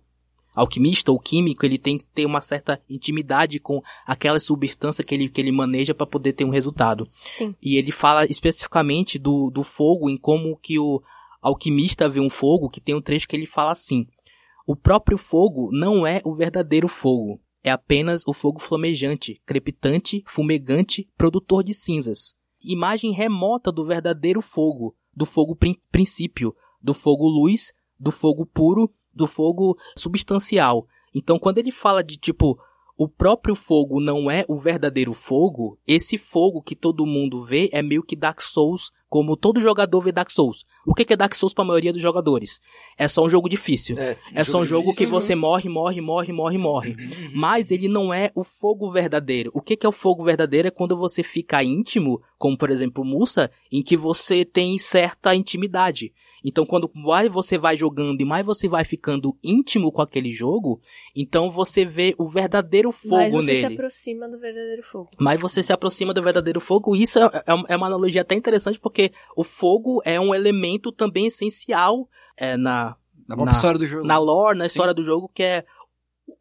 alquimista ou químico, ele tem que ter uma certa intimidade com aquela substância que ele, que ele maneja para poder ter um resultado. Sim. E ele fala especificamente do, do fogo, em como que o alquimista vê um fogo, que tem um trecho que ele fala assim: O próprio fogo não é o verdadeiro fogo. É apenas o fogo flamejante, crepitante, fumegante, produtor de cinzas. Imagem remota do verdadeiro fogo, do fogo prin- princípio, do fogo luz, do fogo puro, do fogo substancial. Então, quando ele fala de tipo, o próprio fogo não é o verdadeiro fogo, esse fogo que todo mundo vê é meio que Dark Souls, como todo jogador vê Dark Souls. O que que é Dark Souls para a maioria dos jogadores? É só um jogo difícil. É, É só um jogo que difícil. você morre, morre, morre, morre, morre. Mas ele não é o fogo verdadeiro. O que que é o fogo verdadeiro? É quando você fica íntimo, como por exemplo Musa, em que você tem certa intimidade. Então quando mais você vai jogando e mais você vai ficando íntimo com aquele jogo, então você vê o verdadeiro Mas fogo você se nele. aproxima do verdadeiro fogo. Mas você se aproxima do verdadeiro fogo. Isso é, é- é uma analogia até interessante, porque o fogo é um elemento também essencial é, na, Na Na- história do jogo. na lore, na história do jogo, que é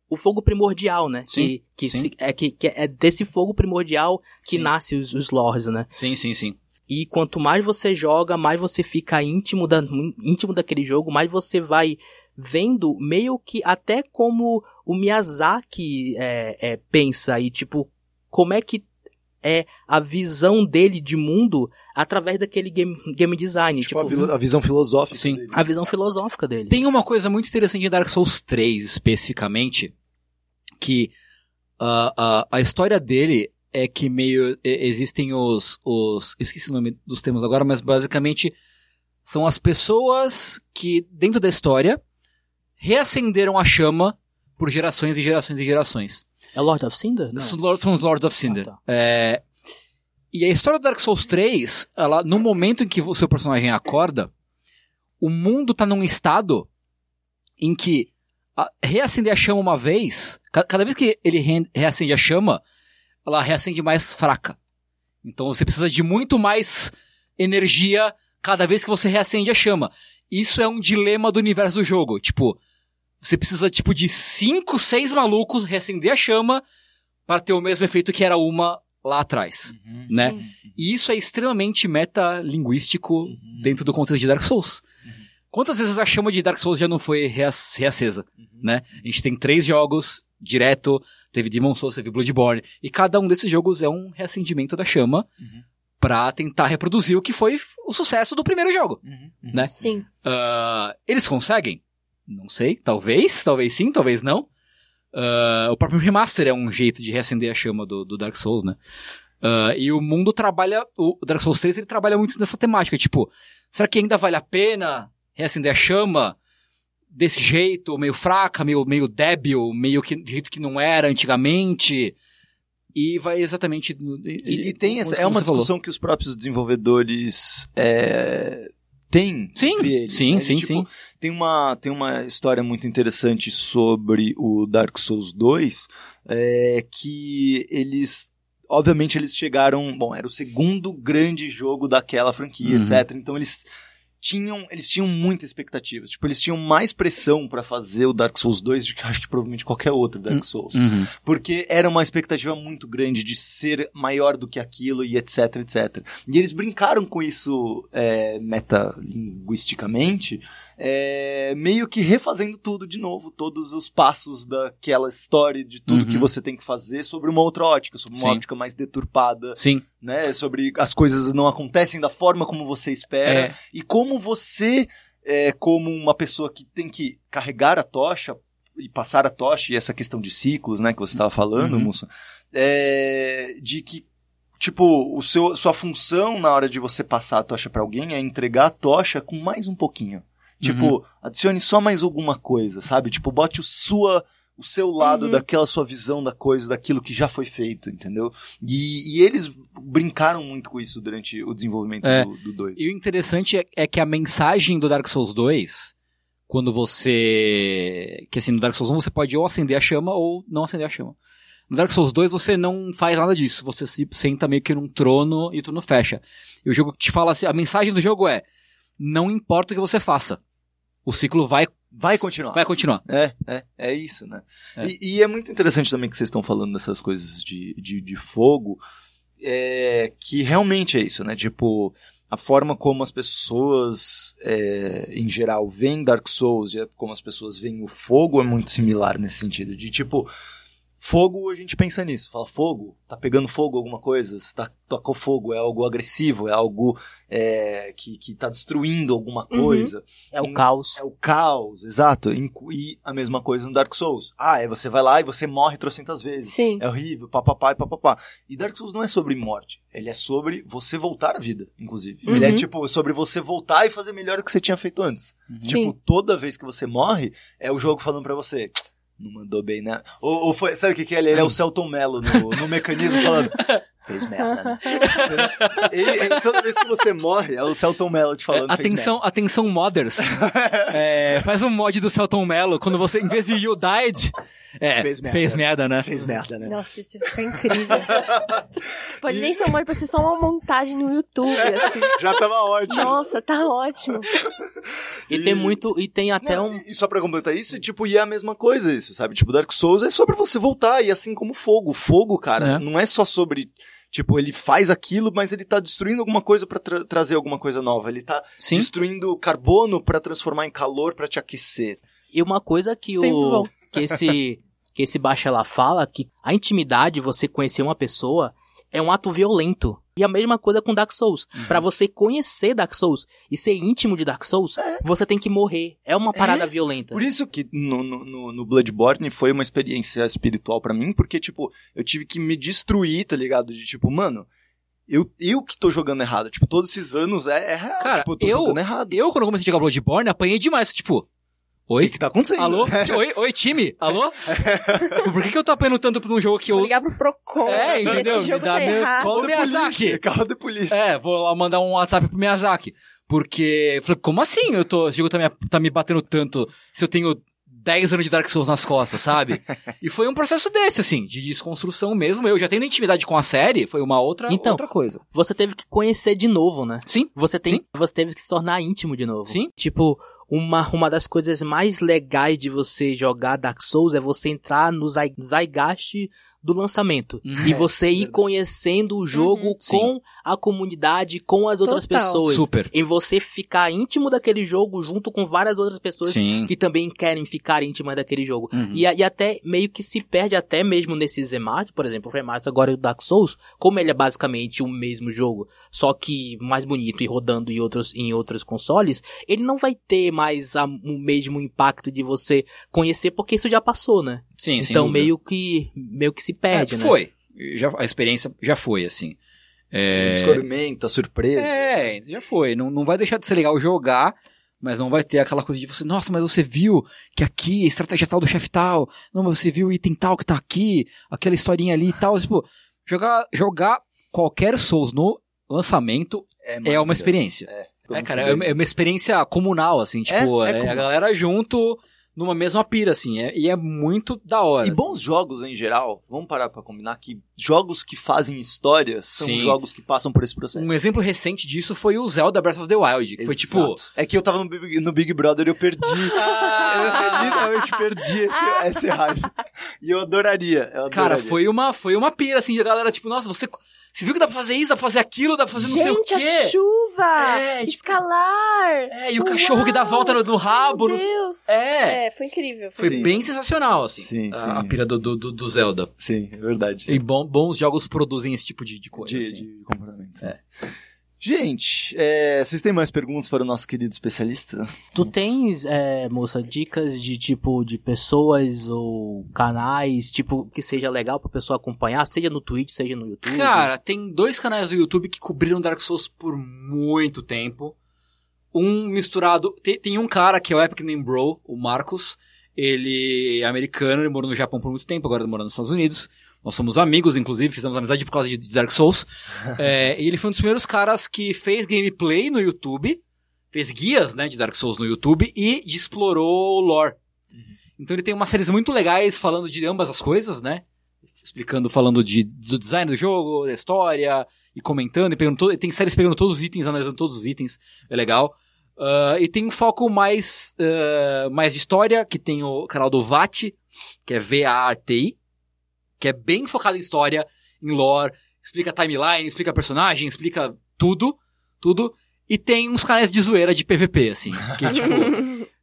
o fogo primordial, né? Sim, que, que, sim. se- é, que, que é desse fogo primordial que Sim. nasce os, os lores, né? Sim, sim, sim. E quanto mais você joga, mais você fica íntimo, da, íntimo daquele jogo, mais você vai vendo meio que até como o Miyazaki é, é, pensa e tipo, como é que é a visão dele de mundo através daquele game, game design, Tipo, tipo, a, vi- a visão filosófica. Sim. dele. a visão filosófica dele. Tem uma coisa muito interessante em Dark Souls 3, especificamente, que ah, ah, a história dele é que meio existem os, os. Esqueci o nome dos termos agora, mas basicamente são as pessoas que, dentro da história, reacenderam a chama por gerações e gerações e gerações. É Lord of Cinder? Não. São os Lords of Cinder. Ah, tá. É, e a história do Dark Souls 3, ela, no momento em que o seu personagem acorda, o mundo tá num estado em que a- reacender a chama uma vez, ca- cada vez que ele re- reacende a chama, ela reacende mais fraca. Então você precisa de muito mais energia cada vez que você reacende a chama. Isso é um dilema do universo do jogo. Tipo, você precisa tipo de cinco, seis malucos reacender a chama para ter o mesmo efeito que era uma lá atrás, né? E isso é extremamente metalinguístico dentro do contexto de Dark Souls. Quantas vezes a chama de Dark Souls já não foi reac- reacesa, né? A gente tem três jogos direto, teve Demon Souls, teve Bloodborne, e cada um desses jogos é um reacendimento da chama pra tentar reproduzir o que foi o sucesso do primeiro jogo, né? Sim. Ah, eles conseguem? Não sei. Talvez, talvez sim, talvez não. Ah, o próprio remaster é um jeito de reacender a chama do, do Dark Souls, né? Ah, e o mundo trabalha. O Dark Souls 3 ele trabalha muito nessa temática. Tipo, será que ainda vale a pena reacender a chama desse jeito, meio fraca, meio, meio débil, meio que de jeito que não era antigamente? E vai exatamente. E, e tem essa, é uma falou. discussão que os próprios desenvolvedores é, têm Sim, entre eles. sim, né? sim, Tipo, sim. Tem uma, tem uma história muito interessante sobre o Dark Souls 2, é, que eles, obviamente eles chegaram, bom, era o segundo grande jogo daquela franquia, Uhum. etc. Então eles tinham, eles tinham muitas expectativas. Tipo, eles tinham mais pressão pra fazer o Dark Souls 2 do que acho que provavelmente qualquer outro Dark Souls Uhum. porque era uma expectativa muito grande de ser maior do que aquilo e etc, etc. E eles brincaram com isso é, metalinguisticamente, é, meio que refazendo tudo de novo, todos os passos daquela história, de tudo Uhum. que você tem que fazer sobre uma outra ótica, sobre uma Sim. ótica mais deturpada, Sim. né? Sobre as coisas não acontecem da forma como você espera É. e como você, é, como uma pessoa que tem que carregar a tocha e passar a tocha e essa questão de ciclos, né, que você estava falando, Uhum. Mussa, é, de que tipo o seu sua função na hora de você passar a tocha pra alguém é entregar a tocha com mais um pouquinho. Tipo, Uhum. adicione só mais alguma coisa, sabe? Tipo, bote o sua o seu lado Uhum. daquela sua visão da coisa, daquilo que já foi feito, entendeu? E, e eles brincaram muito com isso durante o desenvolvimento É. do 2. E o interessante é, é que a mensagem do Dark Souls 2, quando você. Que assim, no Dark Souls 1 você pode ou acender a chama ou não acender a chama. No Dark Souls 2 você não faz nada disso. Você se senta meio que num trono e o trono fecha. E o jogo te fala assim: a mensagem do jogo é: não importa o que você faça. O ciclo vai, Vai continuar. vai continuar. É, é, é isso, né? É. E, e é muito interessante também que vocês estão falando dessas coisas de, de, de fogo, é, que realmente é isso, né? Tipo, a forma como as pessoas, é, em geral, veem Dark Souls e como as pessoas veem o fogo é muito similar nesse sentido. De tipo, fogo, a gente pensa nisso. Fala, fogo, tá pegando fogo alguma coisa, se tá, tocou fogo, é algo agressivo, é algo é, que, que tá destruindo alguma Uhum. coisa. É o caos. É o caos, exato. E a mesma coisa no Dark Souls. Ah, é você vai lá e você morre trocentas vezes. Sim. É horrível, papapá e papapá. E Dark Souls não é sobre morte. Ele é sobre você voltar à vida, inclusive. Uhum. Ele é tipo sobre você voltar e fazer melhor do que você tinha feito antes. Tipo, Sim. toda vez que você morre, é o jogo falando pra você. Não mandou bem, né? Ou, ou foi, sabe o que, que é? Ele Ele é o Celton Mello no, no mecanismo falando. <laughs> Fez merda, né? <laughs> Ele- ele- toda vez que você morre, é o Celton Mello te falando. É, "Fez atenção, atenção modders. <laughs> É, faz um mod do Celton Mello, quando você, em vez de you died, é, Fez fez merda. merda, né? Fez merda, né? Nossa, isso fica incrível. <laughs> Pode nem ser um mod, pode ser só uma montagem no YouTube, assim. Já tava ótimo. Nossa, tá ótimo. E tem muito. E tem até Não, um. E só pra completar isso, tipo, e é a mesma coisa isso, sabe? Tipo, Dark Souls é sobre você voltar, e assim como fogo. Fogo, cara, É. não é só sobre. Tipo, ele faz aquilo, mas ele tá destruindo alguma coisa pra tra- trazer alguma coisa nova. Ele tá Sim. destruindo carbono pra transformar em calor pra te aquecer. E uma coisa que Sempre o. bom. Que esse. Que esse bacharel fala que a intimidade, você conhecer uma pessoa, é um ato violento. E a mesma coisa com Dark Souls. Uhum. Pra você conhecer Dark Souls e ser íntimo de Dark Souls, você tem que morrer. É uma parada violenta. Por isso que no, no, no- Bloodborne foi uma experiência espiritual pra mim, porque, tipo, eu tive que me destruir, tá ligado? De tipo, mano. Eu, eu que tô jogando errado. Tipo, todos esses anos é, é real. Cara, tipo, eu tô eu- jogando errado. Eu, quando comecei a jogar Bloodborne, apanhei demais. Tipo, O oi? que, que tá acontecendo? Alô? <laughs> oi, oi, time? Alô? <laughs> Por que, que eu tô apanhando tanto por um jogo que eu. Vou ligar pro Procon. É, entendeu? Esse Me jogo dá tá meu- errado. Call the Miyazaki. polícia. Call the polícia. É, vou lá mandar um WhatsApp pro Miyazaki. Porque, falei, como assim eu tô, esse jogo tá me, tá me batendo tanto se eu tenho 10 anos de Dark Souls nas costas, sabe? <laughs> e foi um processo desse, assim, de desconstrução mesmo. Eu já tendo intimidade com a série, foi uma outra, Então, outra coisa. Você teve que conhecer de novo, né? Sim, Você, tem, Sim. você teve que se tornar íntimo de novo. Sim. Tipo, uma, uma das coisas mais legais de você jogar Dark Souls é você entrar no Zygeist do lançamento. Uhum. E você ir verdade. conhecendo o jogo Uhum. com a comunidade, com as outras Total. pessoas. super. Em você ficar íntimo daquele jogo junto com várias outras pessoas Sim. que também querem ficar íntimas daquele jogo. Uhum. E, e até meio que se perde até mesmo nesses remasters, por exemplo, o remaster agora do Dark Souls, como ele é basicamente o mesmo jogo, só que mais bonito e rodando em outros, em outros consoles, ele não vai ter mais a- o mesmo impacto de você conhecer, porque isso já passou, né? Sim, então meio que meio que se perde, é, né? Foi. Já, a experiência já foi, assim. O É, Descobrimento, a surpresa. é já foi. Não, não vai deixar de ser legal jogar, mas não vai ter aquela coisa de você, nossa, mas você viu que aqui, estratégia tal do chefe tal, não, mas você viu o item tal que tá aqui, aquela historinha ali e tal. Tipo, jogar, jogar qualquer Souls no lançamento é uma maravilhoso. experiência. É, É, cara, é uma, é uma experiência comunal, assim, tipo, É, é é a galera junto numa mesma pira, assim, é- e é muito da hora. E bons jogos em geral, vamos parar pra combinar que jogos que fazem histórias são Sim. jogos que passam por esse processo. Um exemplo recente disso foi o Zelda Breath of the Wild, que foi tipo... É que eu tava no Big, no Big Brother e eu perdi. <laughs> eu literalmente perdi esse, esse hype. E eu adoraria. Eu Cara, adoraria. foi uma, foi uma pira, assim, a galera, tipo, nossa, você, Você viu que dá pra fazer isso, dá pra fazer aquilo, dá pra fazer não sei o Gente, quê. a chuva! É, tipo- escalar! É, e o cachorro que dá Uau! volta no, no rabo. Meu no- Deus! É. É, foi incrível. Foi Sim. bem sensacional, assim. Sim, a, sim. a pira do, do, do- do Zelda. Sim, é verdade. E bom- bons jogos produzem esse tipo de, de coisa. de, assim. de comportamento. É. Gente, é, vocês têm mais perguntas para o nosso querido especialista? Tu tens, é, moça, dicas de tipo de pessoas ou canais, tipo, que seja legal pra pessoa acompanhar, seja no Twitch, seja no YouTube? Cara, tem dois canais do YouTube que cobriram Dark Souls por muito tempo. Um misturado. Tem, tem um cara que é o Epic Name Bro, o Marcos. Ele é americano, ele morou no Japão por muito tempo, agora ele mora nos Estados Unidos. Nós somos amigos, inclusive, fizemos amizade por causa de Dark Souls. <laughs> É, e ele foi um dos primeiros caras que fez gameplay no YouTube, fez guias, né, de Dark Souls no YouTube e explorou o lore. Então ele tem umas séries muito legais falando de ambas as coisas, né? Explicando, falando de, do design do jogo, da história, e comentando, e pegando todo, tem séries pegando todos os itens, analisando todos os itens, é legal. Ah, e tem um foco mais, ah, mais de história, que tem o canal do VAT, que é V-A-T-I, que é bem focado em história, em lore, explica timeline, explica personagem, explica tudo, tudo. E tem uns canais de zoeira de PVP, assim, que <laughs> tipo,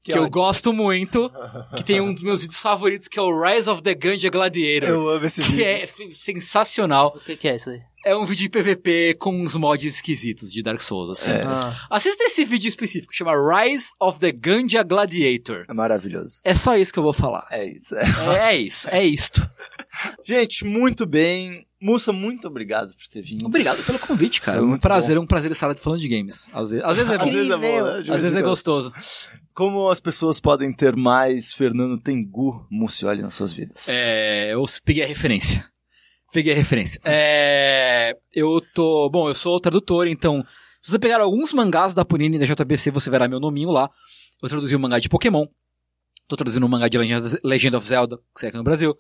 que, eu gosto muito, <laughs> que tem um dos meus vídeos favoritos, que é o Rise of the Ganja Gladiator, Eu amo esse que vídeo. é f- sensacional. O que, que é isso aí? É um vídeo de PVP com uns mods esquisitos de Dark Souls, assim. É. Ah, Assista esse vídeo específico, chama Rise of the Ganja Gladiator. É maravilhoso. É só isso que eu vou falar. É isso. é. É, é isso, é isto. <laughs> Gente, muito bem. Mussa, muito obrigado por ter vindo. Obrigado pelo convite, cara. Foi É um prazer, é um prazer estar falando de games. Às vezes, às vezes é <laughs> bom. Às vezes é bom, né? Às vez vezes é gostoso. Como as pessoas podem ter mais Fernando Tengu Mucioli nas suas vidas? É, eu peguei a referência. Peguei a referência. É, eu tô, bom, eu sou tradutor, então, se você pegar alguns mangás da Panini da JBC, você verá meu nominho lá. Eu traduzi o mangá de Pokémon. Tô traduzindo o mangá de Legend of Zelda, que sai aqui no Brasil.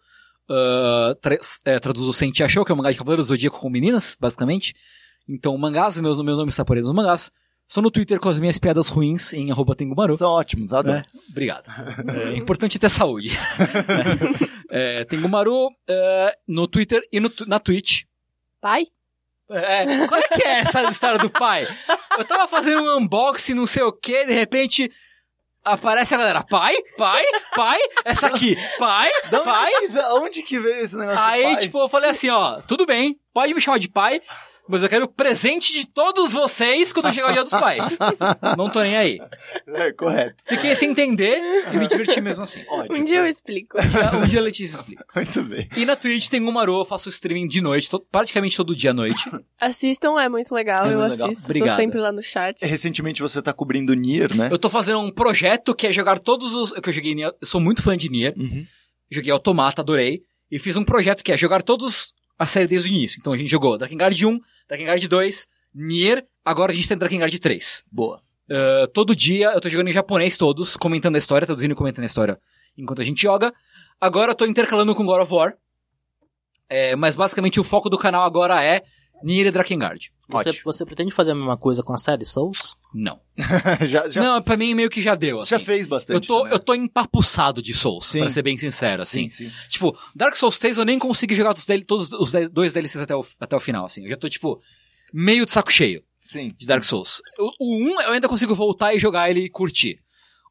Ah, tra é, traduzo Senti Show, que é um mangá de Cavaleiros do Zodíaco com meninas, basicamente. Então, mangás, meus, meu nome está por aí nos mangás. Estou no Twitter com as minhas piadas ruins em arroba Tengumaru. São ótimos, adoro. É, obrigado. É importante ter saúde. <laughs> é, tem Gumaru é, no Twitter e no, na Twitch. Pai? É, qual é que é essa história do pai? Eu tava fazendo um unboxing, não sei o que, de repente aparece a galera, pai, pai, pai, essa aqui, pai, onde, pai. que, onde que veio esse negócio? do Aí, pai? tipo, eu falei assim, ó, tudo bem, pode me chamar de pai, mas eu quero o presente de todos vocês quando chegar o dia dos pais. <laughs> Não tô nem aí. É, correto. Fiquei sem entender e me diverti mesmo assim. Um dia eu explico. Um dia a Letícia explica. Muito bem. E na Twitch tem o Maru, eu faço streaming de noite, to- praticamente todo dia à noite. Assistam, é muito legal. É eu muito legal. assisto, Obrigado. estou sempre lá no chat. Recentemente você tá cobrindo Nier, né? Eu tô fazendo um projeto que é jogar todos os. Que eu joguei Nier, eu sou muito fã de Nier. Uhum. Joguei Automata, adorei. E fiz um projeto que é jogar todos a série desde o início. Então a gente jogou Drakengard 1, Drakengard 2, Nier, agora a gente tem Drakengard 3. Boa. Uh, todo dia eu tô jogando em japonês todos, comentando a história, traduzindo e comentando a história enquanto a gente joga. Agora eu tô intercalando com God of War. É, mas basicamente o foco do canal agora é Nier e Drakengard. você, Ótimo. você pretende fazer a mesma coisa com a série Souls? Não. <laughs> já, já, Não, pra mim meio que já deu, assim. já fez bastante. Eu tô, também. eu tô empapuçado de Souls, Sim. pra ser bem sincero, assim. Sim, sim. Tipo, Dark Souls 3 eu nem consegui jogar os DL todos os dois DLCs até o, até o final, assim. Eu já tô, tipo, meio de saco cheio Sim. de Dark Souls. O, o 1 eu ainda consigo voltar e jogar ele e curtir.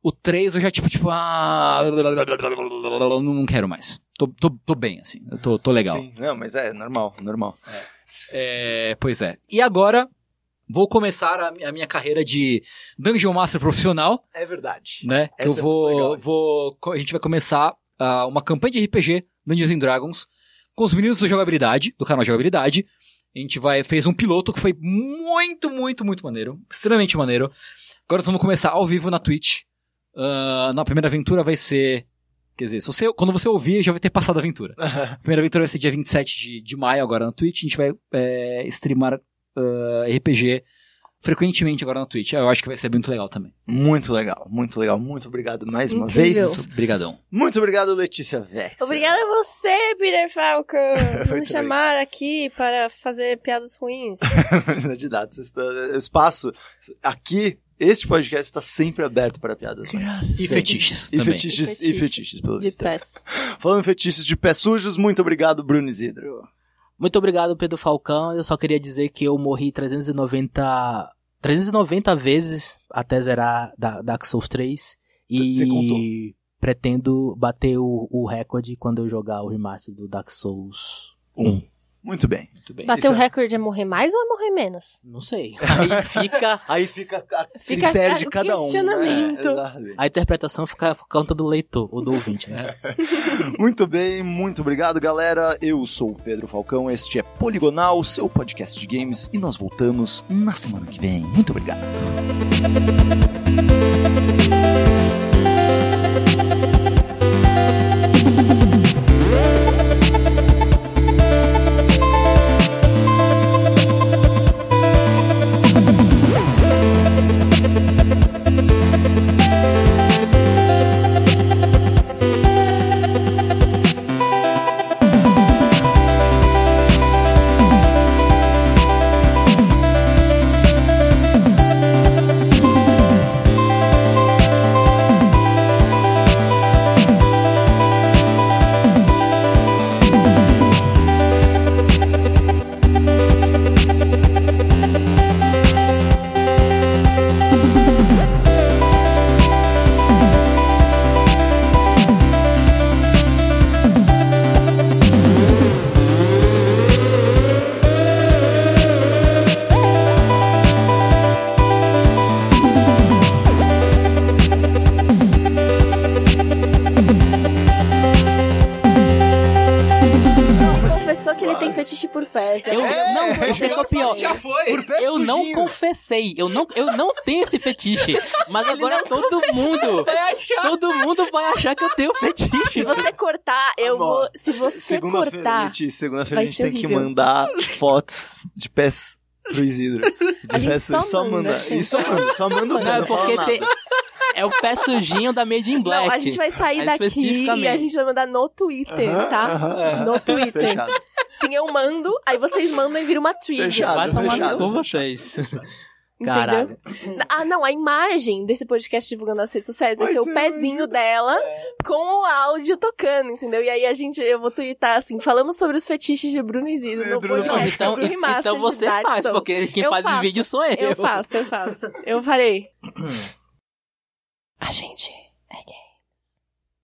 O 3 eu já, tipo, tipo, ah... Não, não quero mais. Tô, tô, tô bem, assim. Eu tô, tô legal. Sim, não, mas é normal, normal. É, pois é. E agora, vou começar a, mi- a minha carreira de Dungeon Master profissional. É verdade. né? Que Essa eu é vou, legal. vou, a gente vai começar ah, uma campanha de RPG Dungeons and Dragons com os meninos do jogabilidade, do canal Jogabilidade. A gente vai fez um piloto que foi muito, muito, muito maneiro, extremamente maneiro. Agora nós vamos começar ao vivo na Twitch. Ah, na primeira aventura vai ser, quer dizer, se você, quando você ouvir já vai ter passado a aventura. <laughs> A primeira aventura vai ser dia 27 de, de maio agora na Twitch. A gente vai é, streamar ah, RPG frequentemente agora na Twitch. Eu acho que vai ser muito legal também. Muito legal, muito legal. Muito obrigado mais uma Incrível. vez. Obrigadão. Muito obrigado, Letícia Vex. Obrigada a você, Peter Falcon, <laughs> por me chamar aqui para fazer piadas ruins. <laughs> de dados. Está, espaço aqui, este podcast está sempre aberto para piadas. E fetiches E também. fetiches, E e fetiches. fetiches, pelo De visto. pés. Falando em fetiches de pés sujos, muito obrigado, Bruno Isidro. Muito obrigado, Pedro Falcão. Eu só queria dizer que eu morri 390, 390 vezes até zerar da Dark Souls 3. Você contou? E pretendo bater o, o recorde quando eu jogar o remaster do Dark Souls 1. Muito bem. Muito bem. Bater o é- recorde é morrer mais ou é morrer menos? Não sei. Aí fica. <laughs> Aí fica a Fica critério a- de cada um. questionamento. É. A interpretação fica por conta do leitor, ou do ouvinte, né? <laughs> Muito bem, muito obrigado, galera. Eu sou o Pedro Falcão, este é Poligonal, seu podcast de games, e nós voltamos na semana que vem. Muito obrigado. Confessei, eu não, eu não tenho esse fetiche. Mas agora todo mundo, todo mundo vai achar que eu tenho fetiche. Se você cortar, eu Amor, vou. Se você Segunda-feira, cortar. Letícia, segunda-feira a gente tem que horrível. mandar fotos de pés pro Isidro. De A gente pés só manda. E só manda, só manda o pé, Não, é porque nada. tem, é o pé sujinho da Made in Black. Não, a gente vai sair É daqui e a gente vai mandar no Twitter, Aham, tá? aham, é. No Twitter. Fechado. Sim, eu mando, aí vocês mandam e vira uma trigger. Fechado. Vai tomar fechado. com vocês. Caralho. Ah, não, a imagem desse podcast divulgando nas redes sociais vai, Vai ser, ser, o pezinho dela com o áudio tocando, entendeu? E aí a gente, eu vou twittar assim, falamos sobre os fetiches de Bruno e Zizo no Bruno- podcast então, sobre o remaster então você faz, Souls. porque quem Eu faz faço. os vídeos sou eu. Eu faço, eu faço. Eu farei. <clears throat> A gente é gay.